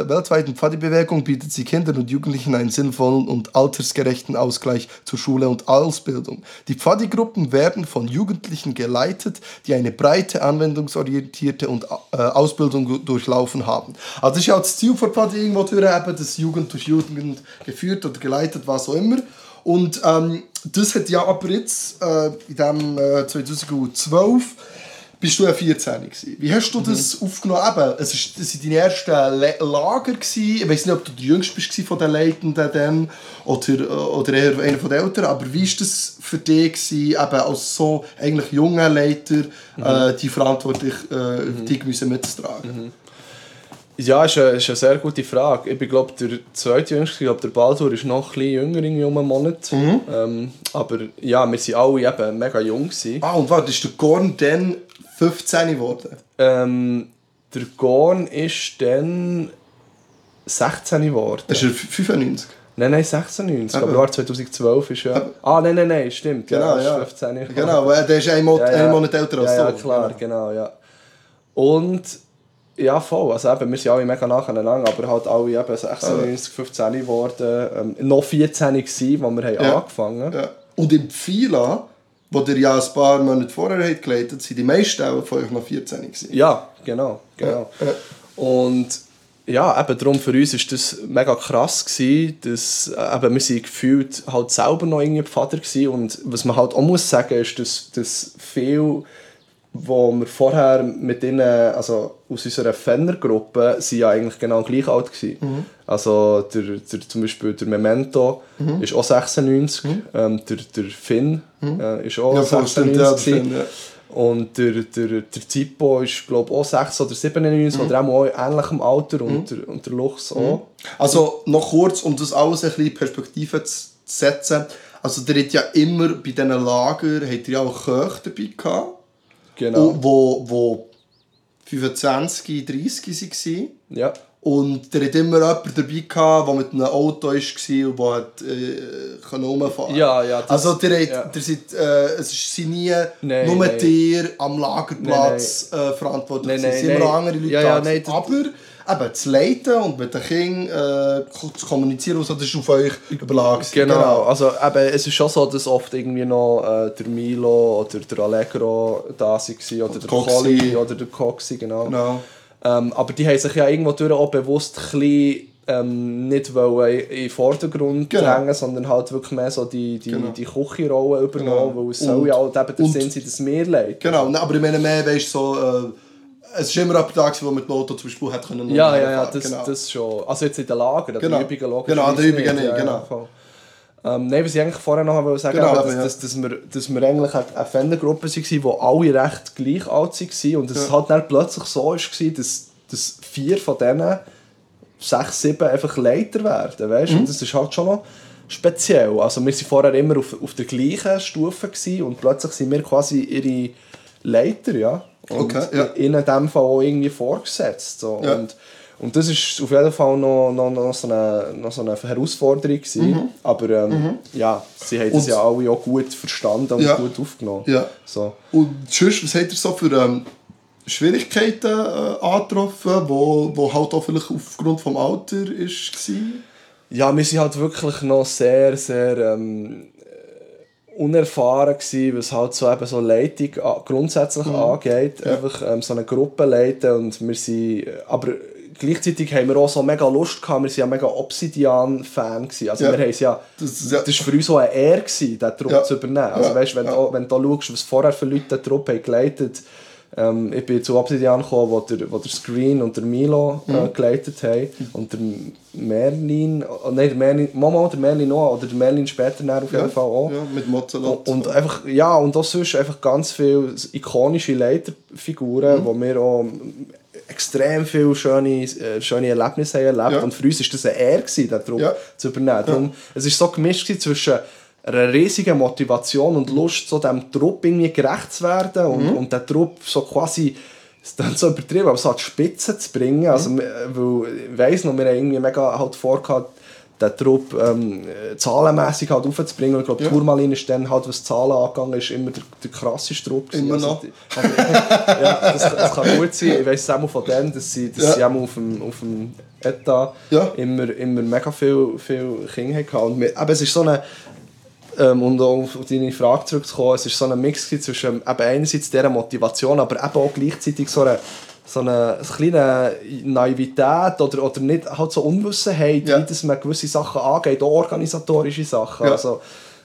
weltweiten Pfadi-Bewegung bietet sie Kindern und Jugendlichen einen sinnvollen und altersgerechten Ausgleich zur Schule und Ausbildung. Die Pfadi-Gruppen werden von Jugendlichen geleitet, die eine breite, anwendungsorientierte und äh, Ausbildung durchlaufen haben. Also ist ja das Ziel von Pfadi irgendwo durch, eben, dass Jugend durch Jugend geführt oder geleitet, was auch immer. Und ähm, das hat ja aber jetzt äh, in dem äh, 2012 bist du ja 14 gewesen. Wie hast du das mhm. aufgenommen? Eben, es ist, das waren deine ersten Lager. Gewesen. Ich weiß nicht, ob du der Jüngste bist von den Leitenden dann, oder, oder eher einer von den Älteren, aber wie war das für dich, gewesen, eben als so eigentlich junger Leiter, mhm. äh, die Verantwortung äh, mhm. dich mitzutragen? Mhm. Ja, ist eine, ist eine sehr gute Frage. Ich glaube der zweitjüngste, ich glaube der Baldur ist noch ein bisschen jünger, irgendwie um einen Monat. Mhm. Ähm, aber ja, wir waren alle eben mega jung. Gewesen. Ah, und warte, ist der Gorn dann 15 geworden? Ähm, der Gorn ist dann 16 geworden. Ist er 95? Nein, nein, 96. Aber, aber 2012 ist ja. Ah, nein, nein, nein, stimmt. Genau, ja. 15 Genau, weil der ist ein Monat, ja, ja. Monat älter als ja, ja, klar, genau. genau, ja. Und ja, voll. Also eben, wir sind alle mega nacheinander, aber halt alle eben 96, 15 geworden. Ähm, noch 14 gewesen, als wir haben angefangen haben. Ja. Und im Pfila wo ihr ja ein paar Monate vorher habt geleitet, sind die meisten von euch noch 14 gewesen. Ja, genau. genau. Ja, ja. Und ja, eben darum für uns war das mega krass, gewesen, dass äh, eben, wir sind gefühlt halt selber noch irgendwie Vater gewesen. und was man halt auch muss sagen ist, dass, dass viel wo wir vorher mit ihnen, also aus unserer Fenner-Gruppe, sind ja eigentlich genau gleich alt gewesen. Mhm. Also der, der, zum Beispiel der Memento mhm. ist auch 96, mhm. ähm, der, der Finn mhm. äh, ist auch ja, 96 ja, Finn, ja. Und der, der, der Zippo ist glaube auch 6 oder 97 mhm. oder auch in ähnlichem Alter und, mhm. der, und der Lux auch. Also noch kurz, um das alles ein bisschen in Perspektive zu setzen. Also der hat ja immer bei diesen Lagern hat er ja auch Köche dabei gehabt. Genau. Wo, wo 25, 30 waren. Ja. Und der hat immer jemanden dabei gehabt, der mit einem Auto war und der hat, äh, rumfahren Ja, ja. Das, also der, hat, ja. der sind, äh, es sind nie nein, nur nein. der am Lagerplatz nein, nein. Äh, verantwortlich. Nein, nein, es sind immer andere Leute ja, ja, nein, Aber eben zu leiten und mit den Kindern äh, zu kommunizieren, also das ist auf euch überlagen. Genau. genau, also eben, es ist schon so, dass oft irgendwie noch äh, der Milo oder der Allegro da waren oder der Colli oder der Coxi, genau. genau. Ähm, aber die haben sich ja irgendwo durch auch bewusst ein bisschen, ähm, nicht wollen in den Vordergrund genau. drängen, sondern halt wirklich mehr so die, die, genau. die Küchenrolle übernommen, genau. weil es soll ja auch eben der Sinn sein, dass wir leiten. Genau, aber ich meine mehr, weißt so... Äh, es war immer jemand da, der mit dem Auto zum Beispiel hat können. Ja, ja, ja, das, genau. das schon. Also jetzt in den Lager, genau. die Übungen logisch. Genau, die Übungen nicht, genau. Ja, ähm, nein, was ich eigentlich vorher noch wollte sagen, genau, dass, ja. dass, dass, wir, dass wir eigentlich eine Fendergruppe waren, wo alle recht gleich alt waren und es ja. halt dann plötzlich so war, dass, dass vier von denen, sechs, sieben einfach Leiter werden, weißt? Mhm. Und das ist halt schon noch speziell. Also wir waren vorher immer auf, auf der gleichen Stufe und plötzlich sind wir quasi ihre Leiter, ja. Und okay, ja. in dem Fall auch irgendwie vorgesetzt. So. Ja. Und, und das war auf jeden Fall noch, noch, noch, so, eine, noch so eine Herausforderung. Mhm. Aber ähm, mhm. ja, sie haben das ja alle auch gut verstanden und ja. gut aufgenommen. Ja. So. Und tschüss, was habt ihr so für ähm, Schwierigkeiten äh, angetroffen, wo, wo halt auch vielleicht aufgrund des Alters war? Ja, wir sind halt wirklich noch sehr, sehr... Ähm, unerfahren gewesen, was halt so eben so Leitung grundsätzlich mhm. angeht. Ja. Einfach ähm, so eine Gruppe leiten und wir sind, aber gleichzeitig haben wir auch so mega Lust gehabt, wir waren ja mega Obsidian-Fan Also ja. wir haben ja, das, ja. das war für uns auch eine Ehre, diesen Trupp ja. zu übernehmen. Also weißt, wenn, du, wenn du schaust, was vorher für Leute den Trupp haben geleitet ähm, ich bin zu Obsidian gekommen, wo der, wo der Screen und der Milo äh, mhm. geleitet haben. Und der Merlin, oh, nein, der Merlin, Mama, der Merlin auch, oder der Merlin später auf jeden ja, Fall auch. Ja, mit Mozzolot. Und, und einfach, ja, und auch sonst einfach ganz viele ikonische Leiterfiguren, mhm. wo wir auch extrem viele schöne, äh, schöne Erlebnisse haben erlebt. Ja. Und für uns war das eine Ehre, diesen Druck ja. zu übernehmen. Darum, es war so gemischt zwischen einer riesigen Motivation und Lust, so diesem Trupp irgendwie gerecht zu werden und, mhm. und den Trupp so quasi es dann so übertrieben, aber so an die Spitze zu bringen. Mhm. Also, weil, ich weiss noch, wir haben irgendwie mega halt vorgehabt, den Trupp ähm, zahlenmässig halt aufzubringen. Und ich glaube, ja. Turmalin ist dann halt, was Zahlen angegangen ist, immer der, der krasseste Trupp. Immer also, noch. Also, ja, das, das, kann gut sein. Ich weiss es auch von denen, dass sie, dass ja. sie auch auf dem, auf dem Etat ja. immer, immer mega viele viel Kinder hatten. Und wir, aber es ist so eine ähm, und um auf deine Frage zurückzukommen, es war so ein Mix zwischen eben einerseits dieser Motivation, aber eben auch gleichzeitig so eine, so eine, eine kleine Naivität oder, oder nicht halt so Unwissenheit, ja. wie dass man gewisse Sachen angeht, auch organisatorische Sachen. Ja. Also,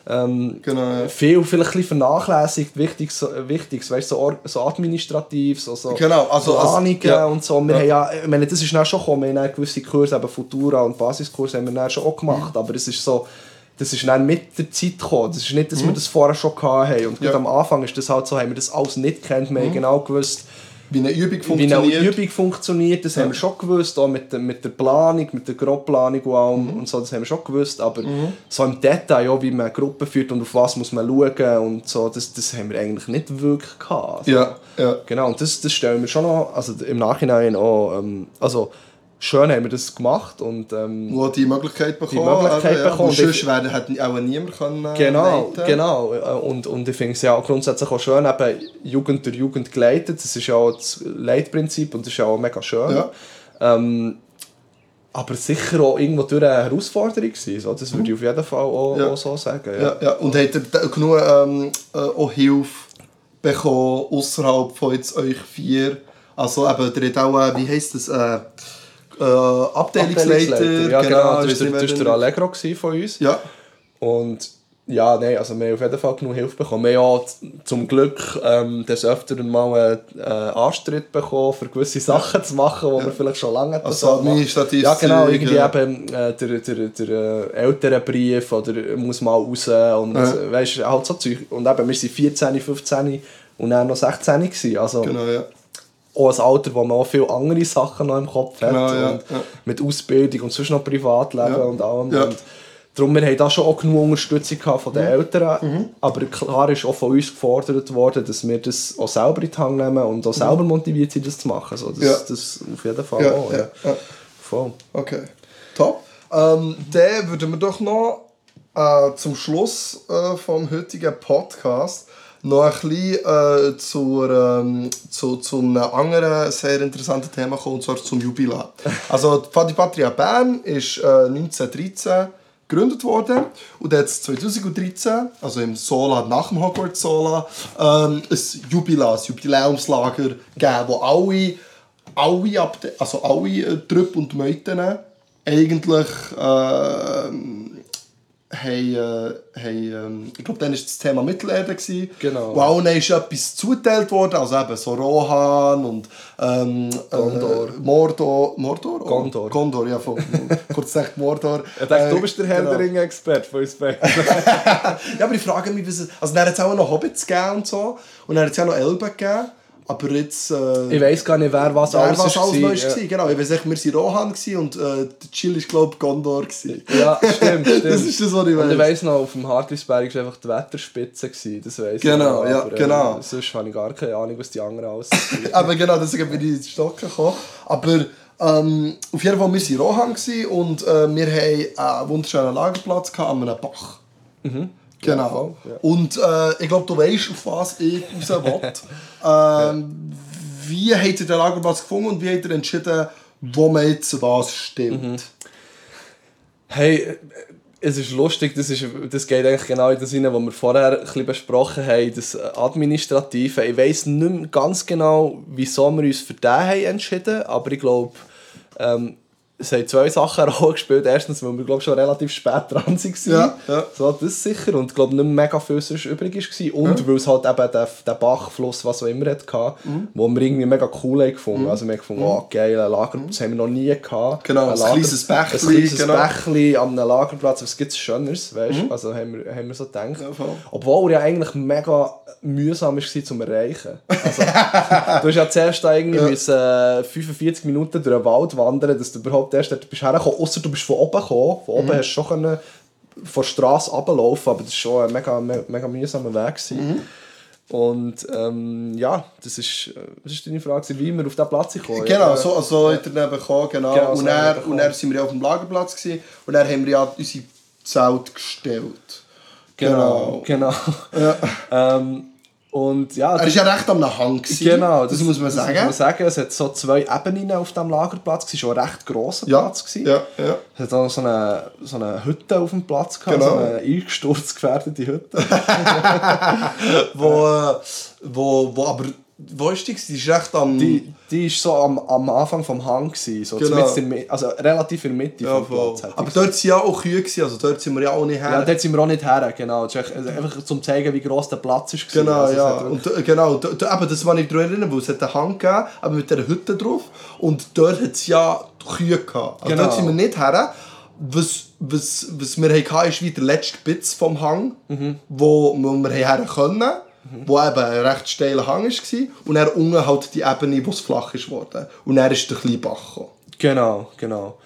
ähm, genau, ja. viel vielleicht ein vernachlässigt, Wichtiges, Wichtiges weißt, so, so administrativ, so, so genau, also, Planungen also, ja. und so. Wir ja. Haben ja, ich meine, das ist dann schon gekommen, wir haben gewisse Kurse, eben Futura und Basiskurse haben wir dann schon auch gemacht, mhm. aber es ist so, das ist dann mit der Zeit gekommen. Das ist nicht, dass mhm. wir das vorher schon hatten. Und ja. am Anfang ist das halt so, haben wir das alles nicht kennt. Wir mhm. haben genau gewusst, wie eine Übung funktioniert. Wie eine Übung funktioniert, das ja. haben wir schon gewusst, auch mit, der, mit der Planung, mit der Grobplanung und allem mhm. und so, das haben wir schon gewusst, aber mhm. so im Detail, auch, wie man Gruppen führt und auf was muss man schauen und so, das, das haben wir eigentlich nicht wirklich gehabt. Also, ja, ja. Genau, und das, das stellen wir schon noch, also im Nachhinein auch, ähm, also schön haben wir das gemacht und ähm, wo die Möglichkeit bekommen, die Möglichkeit aber, bekommen. Ja, sonst wäre, hätte auch niemand können äh, genau leiten. genau und, und ich finde es ja auch grundsätzlich auch schön eben Jugend durch Jugend geleitet das ist ja auch das Leitprinzip und das ist ja auch mega schön ja. ähm, aber sicher auch irgendwo durch eine Herausforderung gewesen, so. das würde ich auf jeden Fall auch, ja. auch so sagen ja. Ja, ja. und habt ihr genug ähm, äh, auch Hilfe bekommen außerhalb von jetzt euch vier also eben, hat auch, äh, wie heisst das, äh, äh, Abteilungsleiter. Ja, genau. genau das war der, der Allegro von uns. Ja. Und ja, nein, also wir haben auf jeden Fall genug Hilfe bekommen. Wir haben ja zum Glück ähm, des Öfteren mal einen äh, Anstritt bekommen, für gewisse Sachen ja. zu machen, die ja. wir vielleicht schon lange hatten. Also administrativ Ja, genau, irgendwie ja. eben äh, der, der, der, der äh, Elternbrief oder muss mal raus und ja. weißt, halt so Zeug. Und eben, wir waren 14, 15 und dann noch 16 gewesen, also genau, ja. Auch ein Alter, wo man auch viele andere Sachen noch im Kopf hat. Genau, ja. Mit Ausbildung und sonst noch Privatleben und allem. Und Darum, wir haben da schon auch genug Unterstützung von den mhm. Eltern, mhm. aber klar ist auch von uns gefordert worden, dass wir das auch selber in die Hand nehmen und auch mhm. selber motiviert sind, das zu machen. Also das, ja. das auf jeden Fall ja, auch. Ja. ja. Voll. Okay, top. Ähm, dann würden wir doch noch äh, zum Schluss äh, vom heutigen Podcast noch ein bisschen äh, zur, ähm, zu, zu einem anderen sehr interessanten Thema kommen, und zwar zum Jubiläum. Also die Fadi Patria Bern ist äh, 1913 gegründet worden und hat 2013, also im Sola, nach dem Hogwarts Sola, ähm, ein Jubiläum, ein Jubiläumslager gegeben, wo alle, alle, also alle äh, Trupp und Meuten eigentlich äh, haben, äh, haben ähm, ich glaube, dann war das Thema Mittelerde. Genau. Wo allen ist etwas zugeteilt worden, also eben so Rohan und ähm, Gondor. Äh, Mordor. Mordor? Gondor. Gondor, ja, von, kurz gesagt Mordor. Ich denke, du bist der Herr genau. der experte von uns beiden. ja, aber ich frage mich, was, also dann hat es auch noch Hobbits gegeben und so, und dann hat es auch noch Elben gegeben. Aber jetzt... Äh, ich weiß gar nicht, wer was wer alles was alles war. Ja. Genau, ich weiß nicht, wir waren Rohan und äh, der Chill war, glaube ich, Gondor. Gewesen. Ja, stimmt, stimmt. das ist das, was ich weiß. Und ich weiss noch, auf dem Hartlisberg war einfach die Wetterspitze. Gewesen, das weiss genau, ich ja, aber, genau. Äh, sonst habe ich gar keine Ahnung, was die anderen alles Aber genau, deswegen bin ich ins Stocken gekommen. Aber... Ähm, auf jeden Fall, wir waren Rohan und äh, wir hatten einen wunderschönen Lagerplatz an einem Bach. Mhm. Genau. Ja. Und äh, ich glaube, du weißt, auf was ich raus will. ähm, wie habt ihr den Lagerplatz gefunden und wie habt ihr entschieden, wo man jetzt was stimmt? Mhm. Hey, es ist lustig, das, ist, das geht eigentlich genau in das hinein, was wir vorher ein bisschen besprochen haben, das Administrative. Ich weiß nicht mehr ganz genau, wieso wir uns für den haben entschieden aber ich glaube, ähm, es haben zwei Sachen eine gespielt. Erstens, weil wir glaub, schon relativ spät dran waren. Ja, ja. So, das sicher. Und glaube nicht mega viel sonst übrig war. Und ja. weil es halt eben der, der Bachfluss, was auch immer hatte, mhm. wo wir irgendwie mega cool haben gefunden. Mhm. Also wir haben gefunden, oh geil, ein Lagerplatz haben wir noch nie gehabt. Genau, ein, ein kleines Bächli. Ein kleines genau. Bächli an einem Lagerplatz. Was gibt es Schöneres, weißt? Mhm. Also haben wir, haben wir so gedacht. Ja, Obwohl er ja eigentlich mega mühsam war zum Erreichen. Also, du hast ja zuerst irgendwie ja. müssen, äh, 45 Minuten durch den Wald wandern, dass du überhaupt erst dort bist hergekommen, außer du bist von oben gekommen. Von oben mhm. hast du schon können von der Straße runterlaufen, aber das war schon ein mega, mega mühsamer Weg. Mhm. Und ähm, ja, das ist, das ist deine Frage, wie wir auf diesen Platz gekommen Genau, so, also ja. daneben gekommen, genau. genau und, dann, und dann sind wir ja auf dem Lagerplatz gewesen, und dann haben wir ja unsere Zelt gestellt. Genau, genau. genau. Ja. ähm, und ja, er war ja recht am Hang. Gewesen, genau, das, das, muss man sagen. Muss man sagen. Es hat so zwei Ebenen auf dem Lagerplatz. Es war schon ein recht grosser ja, Platz. Gewesen. Ja, ja. Es hat auch so eine, so eine Hütte auf dem Platz gehabt, genau. so eine eingestürzt gefährdete Hütte. wo, wo, wo aber wo ist die? Die ist recht am... Die, die ist so am, am Anfang vom Hang gewesen, so genau. in, also relativ in der Mitte ja, vom Platz. Aber dort waren ja auch Kühe, gewesen, also dort sind wir ja auch nicht her. Ja, dort sind wir auch nicht her, genau. Das ist einfach zum zeigen, wie gross der Platz ist. Genau, also ja. Und, äh, genau, da, da, eben, das war ich daran erinnern, weil es hat einen Hang gegeben, aber mit dieser Hütte drauf. Und dort hat es ja Kühe gehabt. Also genau. dort sind wir nicht her. Was, was, was wir hatten, ist wie der letzte Bitz vom Hang, mhm. wo, wo wir her können mhm. wo eben ein recht steiler Hang war. Und dann unten halt die Ebene, wo es flach ist worden. Und dann ist der kleine Bach gekommen. Genau, genau.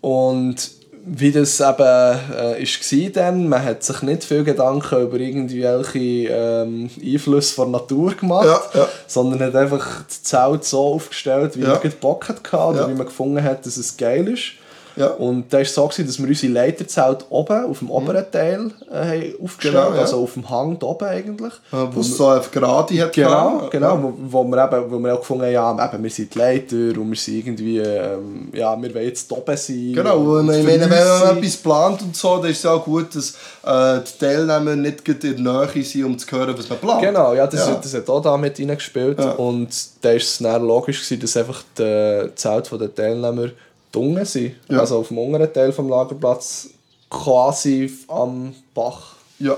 Und wie das eben äh, war dann, man hat sich nicht viel Gedanken über irgendwelche ähm, Einflüsse von Natur gemacht, ja, ja. sondern hat einfach das Zelt so aufgestellt, wie ja. man Bock hatte oder wie man gefunden hat, dass es geil ist. Ja. Und da war es so, gewesen, dass wir unsere Leiterzelt oben, auf dem oberen mhm. Teil, äh, aufgestellt genau, ja. also auf dem Hang oben eigentlich. Ja, wo es so eine Gerade hat. Genau, kann. genau wo, wo, wir eben, wo wir auch gefunden haben, ja, eben, wir sind die Leiter und wir sind irgendwie, ähm, ja, wir wollen jetzt oben sein. Genau, und ich meine, wenn man etwas plant und so, dann ist es auch gut, dass äh, die Teilnehmer nicht in der Nähe sind, um zu hören, was man plant. Genau, ja, das, ja. das hat auch da mit reingespielt und da war es dann logisch, gewesen, dass einfach die Zelt der Teilnehmer unten sind. Ja. Also auf dem unteren Teil des Lagerplatz quasi am Bach Ja.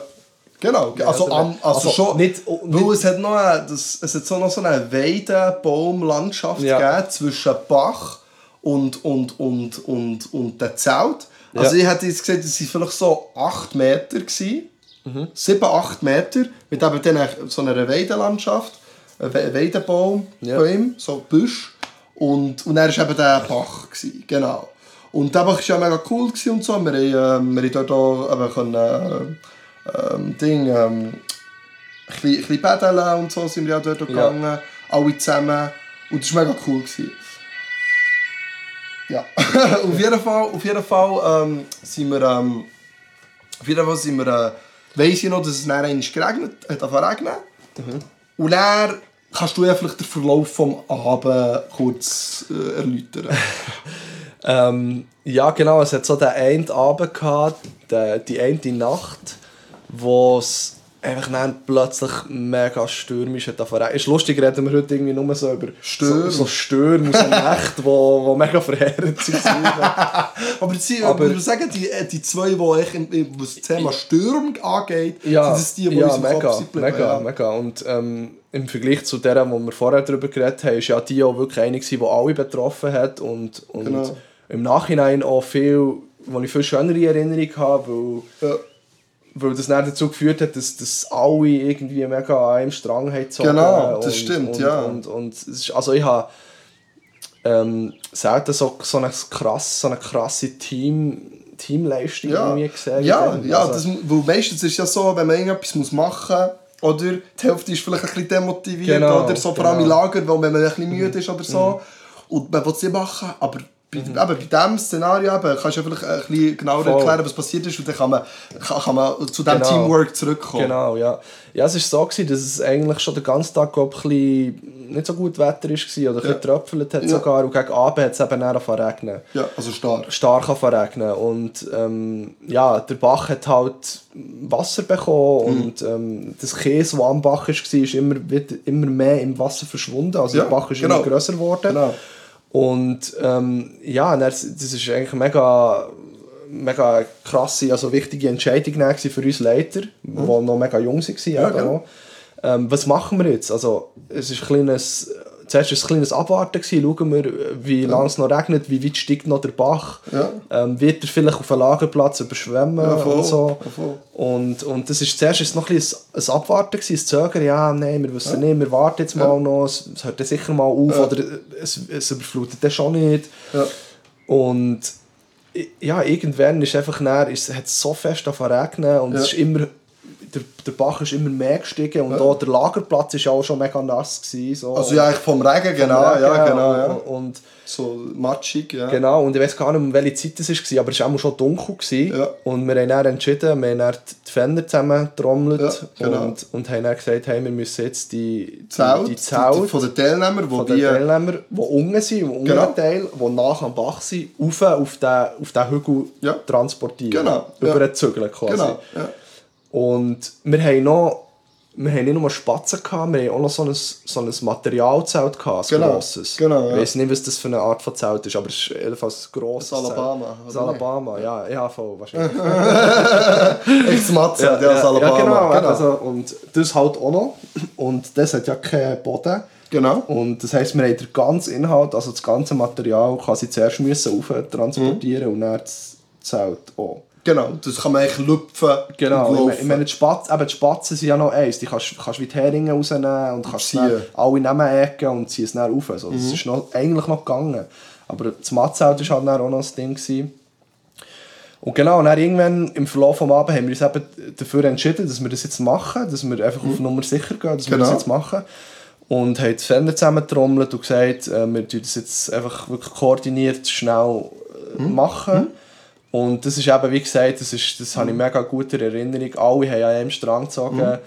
Genau, also, also, am, also, also schon, nicht- weil es hat noch, eine, das, es hat so noch so eine Weidebaumlandschaft Ja. gegeben zwischen Bach und, und, und, und, und dem Zelt. Also Ja. ich hätte jetzt gesagt, es waren vielleicht so 8 Meter. Gewesen. Mhm. 7, 8 Meter mit eben dann so einer Weidelandschaft, ein We- Weidebaum, Ja. Bäume, so Büsch. Und, und dann war eben der Bach. Gewesen. Genau. Und der Bach war ja mega cool und so. Wir, haben, ähm, wir haben dort auch eben können, äh, ähm, Ding, ähm, ein bisschen, paddeln und so sind wir ja dort gegangen. Alle zusammen. Und das war mega cool. Gewesen. Ja, auf jeden Fall, auf jeden Fall ähm, sind wir, ähm, auf jeden Fall sind wir, äh, weiss ich noch, dass es einmal geregnet hat, zu regnen. Und dann kannst du ja vielleicht den Verlauf vom Abend kurz äh, erläutern. Ähm, ja, genau. Es hat so den einen Abend gehabt, die, die eine Nacht, wo es einfach dann plötzlich mega stürmisch hat. regnen. Ist lustig, reden wir heute irgendwie nur so über Stürme. so, so Stürme so Nächte, wo, wo mega verheerend sind. Aber, sie, Aber- ich sagen, die, äh, die zwei, die was das Thema Sturm angeht, ja, sind es die, die ja, uns mega, Kopf mega, ja. mega. Und ähm, im Vergleich zu der, wo wir vorher darüber geredet haben, ist ja die auch wirklich eine, die alle betroffen hat und, und Genau. im Nachhinein auch viel, wo ich viel schönere Erinnerungen habe, weil Ja. Weil das dann dazu geführt hat, dass, dass alle irgendwie mega an einem Strang haben gezogen. Genau, das und, stimmt, und, ja. Und, und es ist, also ich habe ähm, selten so, so, eine krass, so eine krasse Team, Teamleistung Ja, irgendwie gesehen. ja, ja Also, das, weil meistens ist es ja so, wenn man irgendetwas muss machen muss, oder die Hälfte ist vielleicht ein bisschen demotiviert, Genau, oder so, vor allem im genau. Lager, weil man ein bisschen müde ist oder so, und man will es nicht machen, aber bei, eben, bei diesem Szenario eben, kannst du ja vielleicht ein bisschen genauer Voll. erklären, was passiert ist, und dann kann man, kann, kann man zu diesem Genau. Teamwork zurückkommen. Genau, ja. Ja, es war so, gewesen, dass es eigentlich schon den ganzen Tag glaub, ein bisschen nicht so gut Wetter war oder ein bisschen Ja. tröpfelt hat Ja. sogar und gegen Abend hat es eben angefangen zu regnen. Ja, also stark. stark angefangen zu regnen und ähm, ja, der Bach hat halt Wasser bekommen Mhm. und ähm, das Käse, das am Bach war, ist immer, wieder, immer mehr im Wasser verschwunden, also Ja, der Bach ist genau. immer grösser geworden Genau. Und ähm, ja, das ist eigentlich mega mega krasse, also wichtige Entscheidung für uns Leiter, die noch mega jung waren. Mhm. Ja, eben genau. ähm, was machen wir jetzt? Also, es ist ein kleines, zuerst war es ein kleines Abwarten. Gewesen. Schauen wir, wie lange es noch regnet, wie weit steigt noch der Bach. Ja. Ähm, wird er vielleicht auf einem Lagerplatz überschwemmen Ja, voll. und so. Ja. Und, und das ist, zuerst es noch ein, ein, Abwarten, gewesen, ein Zögern. Ja, nein, wir wissen nicht, wir warten jetzt mal noch, es, es hört dann sicher mal auf Ja. oder es, es überflutet dann schon nicht. Ja. Und ja, irgendwann ist einfach näher, ist, hat es so fest zu regnen und Ja. es ist immer, der, der Bach ist immer mehr gestiegen und Ja. auch der Lagerplatz war auch schon mega nass. Gewesen, so. Also ja, eigentlich vom Regen, genau, Regen ja, genau, und, ja. Und, So matschig, ja. genau, und ich weiß gar nicht, um welche Zeit es war, aber es war auch schon dunkel. Gewesen. Ja. Und wir haben dann entschieden, wir haben dann die Fender zusammen getrommelt Ja, genau. und, und haben dann gesagt, hey, wir müssen jetzt die, die, Zelt, die Zelte von den Teilnehmern, die von den wie... Teilnehmern, die unten sind, im unteren Genau. Teil, die nach am Bach sind, rauf auf den, auf den Hügel transportieren. Genau, Über den Zügel quasi. Genau. Und wir haben noch, wir haben nicht nur Spatzen gehabt, wir haben auch noch so ein, so ein Materialzelt gehabt, ein Genau, grosses. genau, ja. Ich weiß nicht, was das für eine Art von Zelt ist, aber es ist jedenfalls ein grosses Das Alabama. Das Alabama, ja, ja, voll, wahrscheinlich. Echt das Matze, ja, das Alabama. ja, genau. genau. Also, und das halt auch noch. Und das hat ja keinen Boden. genau. Und das heisst, wir haben den ganzen Inhalt, also das ganze Material, quasi zuerst müssen transportieren Mhm. und dann das Zelt auch. Genau, das kann man eigentlich lüpfen Genau, ich meine, die, Spatzen, eben, die Spatzen sind ja noch eins, die kannst, kannst wie die Heringe rausnehmen und kannst dann alle Nebenecken und ziehen es dann rauf. Also, Mhm. Das ist noch, eigentlich noch gegangen. Aber das Matzelt war halt dann auch noch das Ding. Gewesen. Und genau, und dann irgendwann im Verlauf des Abends haben wir uns eben dafür entschieden, dass wir das jetzt machen, dass wir einfach auf Nummer sicher gehen, dass wir das Mhm. Genau. jetzt machen. Und haben die Fender zusammengetrommelt und gesagt, äh, wir tun das jetzt einfach wirklich koordiniert schnell äh, Mhm. machen. Und das ist eben, wie gesagt, das, ist, das habe ich mega gute Erinnerung. Alle haben an einem Strang gezogen.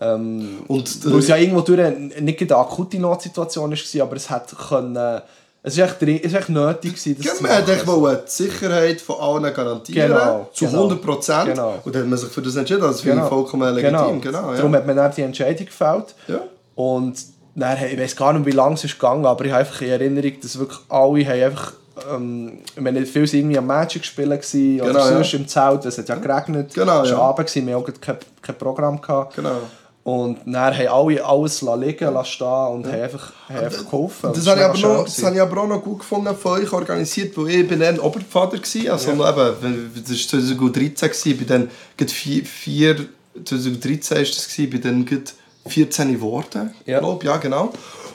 Ähm, Und, weil es ja irgendwo durch nicht eine akute Notsituation war, aber es hat können... Es war echt, es war echt nötig, gewesen, das Ja, zu man hat echt die Sicherheit von allen garantieren, Genau, zu genau. 100 Prozent. Genau. Und dann hat man sich für das entschieden, das finde ich vollkommen legitim. Genau, ja. Darum hat man dann die Entscheidung gefällt. Ja. Und dann, ich weiß gar nicht, wie lange es ist gegangen, aber ich habe einfach in Erinnerung, dass wirklich alle haben einfach ähm, wir haben viel irgendwie am Magic spielen gewesen, oder Genau, sonst ja. im Zelt, es hat ja geregnet, Genau, es ja. war Abend, gewesen, wir hatten auch kein, kein Programm. Gehabt. Genau. Und dann haben alle alles liegen lassen stehen und haben einfach, haben einfach geholfen. Das, ist habe ich, aber noch, das habe ich aber auch noch gut gefunden von euch organisiert, weil ich bin dann Oberpfader war. Also eben, das war 2013, gewesen, ich bin dann vier, vier, 2013 ist das, ich bin dann gerade 14 geworden, Ja. glaub, ja genau.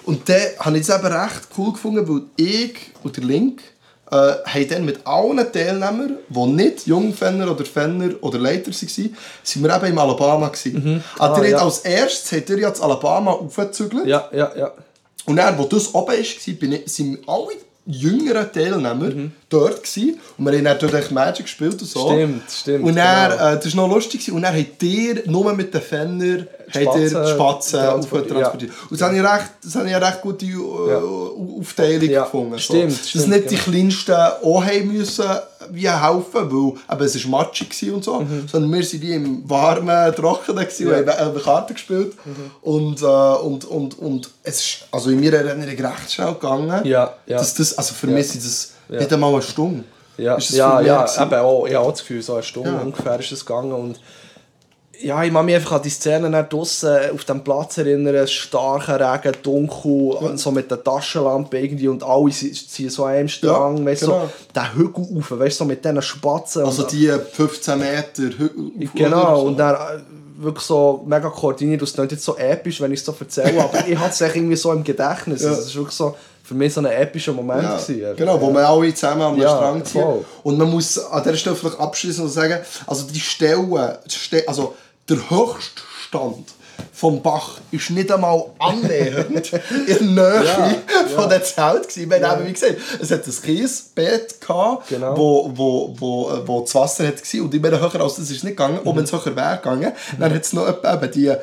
Und dann habe ich es eben recht cool gefunden, weil ich und der Link äh, haben dann mit allen Teilnehmern, die nicht Jungfenner oder Fenner oder Leiter waren, sind wir eben im Alabama. Mhm. Ah, Also, ja. als erstes habt ihr ja das Alabama aufgezügelt. Ja, ja, ja. Und dann, wo das oben war, bin ich- sind alle jüngeren Teilnehmer Mhm. dort gewesen. Und wir haben dann natürlich Magic gespielt und so. Stimmt, stimmt, Und dann, genau. äh, das war noch lustig. gewesen. Und dann habt ihr nur mit den Fenner Spatzen die Spatzen transportiert, transportiert. Und das habe ich recht, das habe ich eine recht gute äh, Aufteilung Ja, gefunden. stimmt, so. Dass stimmt, nicht die genau. Kleinsten auch haben müssen wie helfen, weil eben, es war matschig und so, sondern wir waren wie im warmen, trockenen gewesen Mhm. Ja. und haben eine Karte gespielt. Und, äh, und, und, und es ist also in meiner Erinnerung recht schnell gegangen. Ja, ja. Dass das, also für Ja. mich sind das Ja. nicht einmal eine Stunde. Ja, Ist ja, ja eben auch, ich habe auch das Gefühl, so eine Stunde ungefähr ist es gegangen. Und ja, ich kann mich einfach an die Szene dann draussen auf dem Platz erinnern, starker Regen, dunkel, so mit der Taschenlampe irgendwie und alle ziehen so einem Strang, weißt du, genau. so, den Hügel rauf, weißt du, so mit diesen Spatzen. Also und, die 15 Meter. Hü- auf- Genau, und dann äh, wirklich so mega koordiniert. Das klingt jetzt so episch, wenn ich es so erzähle, aber ich hatte es irgendwie so im Gedächtnis. Ja. Also, Es war wirklich so für mich so ein epischer Moment. Ja, gewesen. genau, wo wir alle zusammen am Ja, Strand ziehen. voll. Und man muss an dieser Stelle vielleicht abschließend sagen, also die Stellen, also der Höchststand vom Bach ist nicht einmal annähernd in der Nähe Ja, von der Zelt gewesen. Wir haben eben, wie gesagt, es hat ein Kiesbett gehabt, Genau. wo, wo, wo, wo das Wasser hat war. Und immer höher als das ist nicht gegangen. Und wenn es höher wäre gegangen, dann hat es noch eben die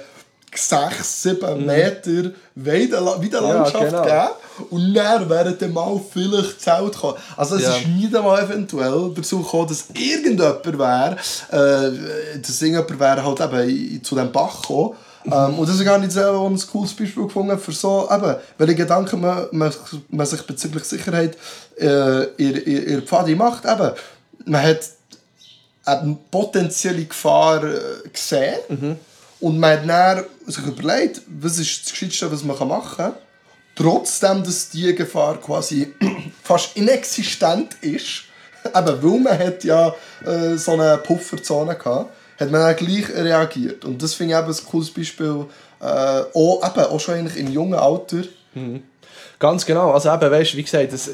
6, 7 Meter Weidela- Weidelandschaft Mhm. Ja, genau. gegeben. Und dann wären dann mal vielleicht Zelt gekommen. Also es Ja. ist nicht einmal eventuell dazu gekommen, dass irgendjemand wäre, äh, dass irgendjemand wäre halt eben zu diesem Bach gekommen. Ähm, und das ist gar nicht selber ein cooles Beispiel gefunden für so, eben, welche Gedanken man, man, man sich bezüglich Sicherheit äh, in, in, in Pfade macht. Eben, man hat eine potenzielle Gefahr gesehen und man hat dann sich überlegt, was ist das Gescheiteste, was man machen kann, trotzdem, dass die Gefahr quasi fast inexistent ist, eben weil man hat ja äh, so eine Pufferzone gehabt, hat man dann gleich reagiert. Und das finde ich eben ein cooles Beispiel, äh, auch, eben, auch schon eigentlich im jungen Alter. Ganz genau. Also eben, weißt, wie gesagt, es,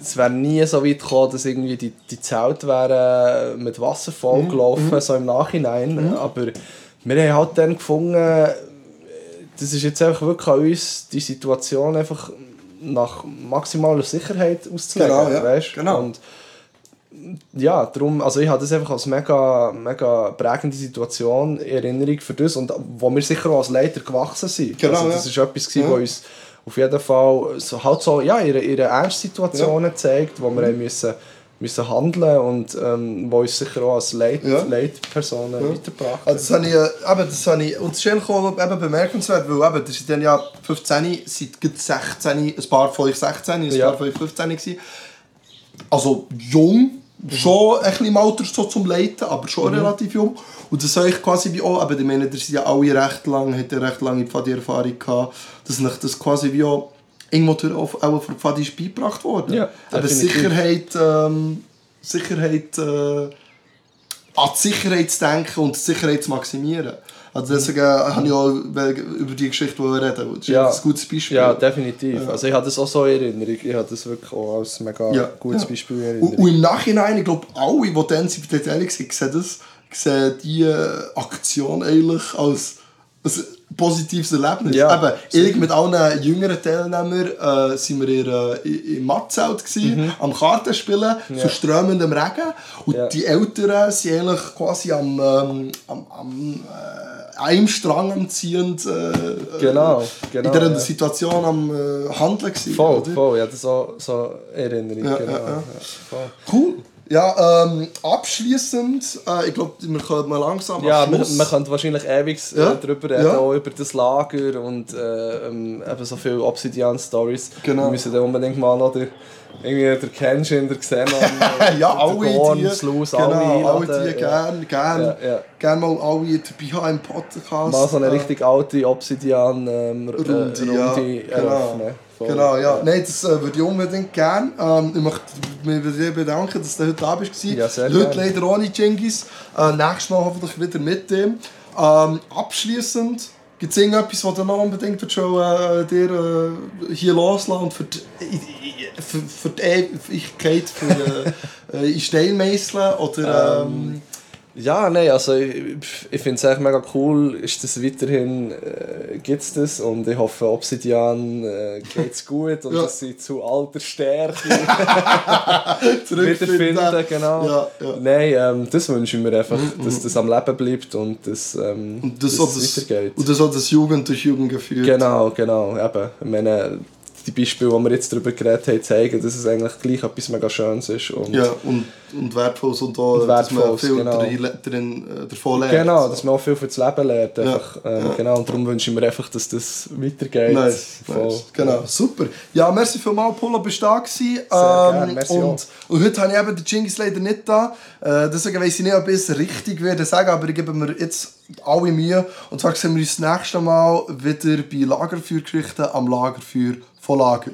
es wäre nie so weit gekommen, dass irgendwie die, die Zelte wären mit Wasser vollgelaufen, so im Nachhinein. Aber wir haben halt dann gefunden, das ist jetzt einfach wirklich an uns, die Situation einfach nach maximaler Sicherheit auszulegen. Genau, ja. weißt? Genau. Und ja, darum, also ich habe das einfach als mega, mega prägende Situation in Erinnerung für das und wo wir sicher auch als Leiter gewachsen sind. Genau, also das ja. ist etwas, gewesen, Ja. wo uns auf jeden Fall so, halt so, ja, ihre, ihre Ernstsituationen zeigt, wo wir haben müssen, müssen handeln und ähm, wo uns sicher auch als Leit Ja. Leitpersonen weitergebracht Also das habe ich, äh, eben, das habe ich, und das ist eigentlich auch eben bemerkenswert, weil eben, das sind dann ja 15, seit gut 16, ein paar von euch 16, ein Ja. paar von euch 15 gewesen. Also jung, schon ein bisschen im Alter so zum Leiten, aber schon relativ jung. Und das habe ich quasi wie auch, aber ich meine, ihr seid ja alle recht lang, habt ja recht lange Pfadi-Erfahrung gehabt, dass euch das quasi wie auch auch, auch von Pfadi ist beigebracht worden. Ja, aber. Sicherheit, ähm, Sicherheit, äh, an die Sicherheit zu denken und die Sicherheit zu maximieren. Also deswegen habe ich auch über die Geschichte reden. Das ist Ja. ein gutes Beispiel. Ja, definitiv. Also ich habe das auch so in Erinnerung. Ich habe das wirklich auch als mega Ja, gutes ja. Beispiel in Und, Erinnerung. und im Nachhinein, ich glaube, alle, die dann sind beteiligt sind, sehen das, sehen diese Aktion eigentlich als ein positives Erlebnis. Ja, Eben, ich mit allen jüngeren Teilnehmern äh, sind wir in, äh, im Matzelt gewesen, am Kartenspielen, so strömendem Regen. Und Mhm. Ja. die Eltern sind eigentlich quasi am, ähm, am, am äh, einem Strang am ziehend äh, Genau, genau, in dieser ja. Situation am äh, Handeln gewesen. Voll, oder? voll. Ja, das so, so Erinnerung. Ja, genau. ja, ja. Cool. Ja, ähm, abschließend, äh, ich glaube, wir können mal langsam Ja, man, man könnte wahrscheinlich ewig äh, Ja, darüber reden, ja. auch über das Lager und äh, ähm, eben so viele Obsidian-Stories. Genau. Wir müssen dann unbedingt mal noch den, irgendwie der Kenshin, der Xenon, ja, alle der Gorn, die, Slus, genau, alle alle die gerne, gerne, Ja, ja. gerne mal alle dabei haben im Podcast. Mal so eine Äh, richtig alte Obsidian ähm, Runde, Runde, äh, ja, Runde genau. eröffnen. Voll. Genau, ja. Nein, das äh, würde ich unbedingt gerne. Ähm, ich möchte mich bedanken, dass du heute da bist. Ja, sehr Heute gerne. leider ohne Jingis. Äh, nächstes Mal hoffentlich wieder mit dem. Ähm, abschließend gibt es irgendetwas, was du noch unbedingt willst, äh, dir äh, hier loslassen und für die, für, für die Ewigkeit für, äh, in Stein meißeln? Oder, ähm, Ja, nein, also ich, ich finde es eigentlich mega cool, ist das weiterhin, äh, gibt es das und ich hoffe Obsidian äh, geht es gut und Ja. dass sie zu alter Stärke wiederfinden, genau. Ja, ja. Nein, ähm, das wünsche ich mir einfach, dass das am Leben bleibt und dass, ähm, Und das, es das, weitergeht. und das auch das Jugend durch Jugend geführt. Genau, genau, eben. Ich meine, die Beispiele, die wir jetzt darüber geredet haben, zeigen, dass es eigentlich gleich etwas mega Schönes ist. Und Ja, und, und wertvolles und auch, Und dass man viel genau. drin, äh, davon lernt. Genau, dass man auch viel für das Leben lernt. Einfach, ähm, ja. Genau, und darum wünsche ich mir einfach, dass das weitergeht. Nice, nice. Genau, super. Ja, merci vielmals, Polo, bist du da gewesen. gern, merci und, auch. und heute habe ich eben den Jingis leider nicht da. Äh, deswegen weiss ich nicht, ob ich es richtig werde sagen, aber ich gebe mir jetzt alle Mühe. Und zwar sehen wir uns das nächste Mal wieder bei Lagerfeuergeschichten am Lagerfeuer von Lager.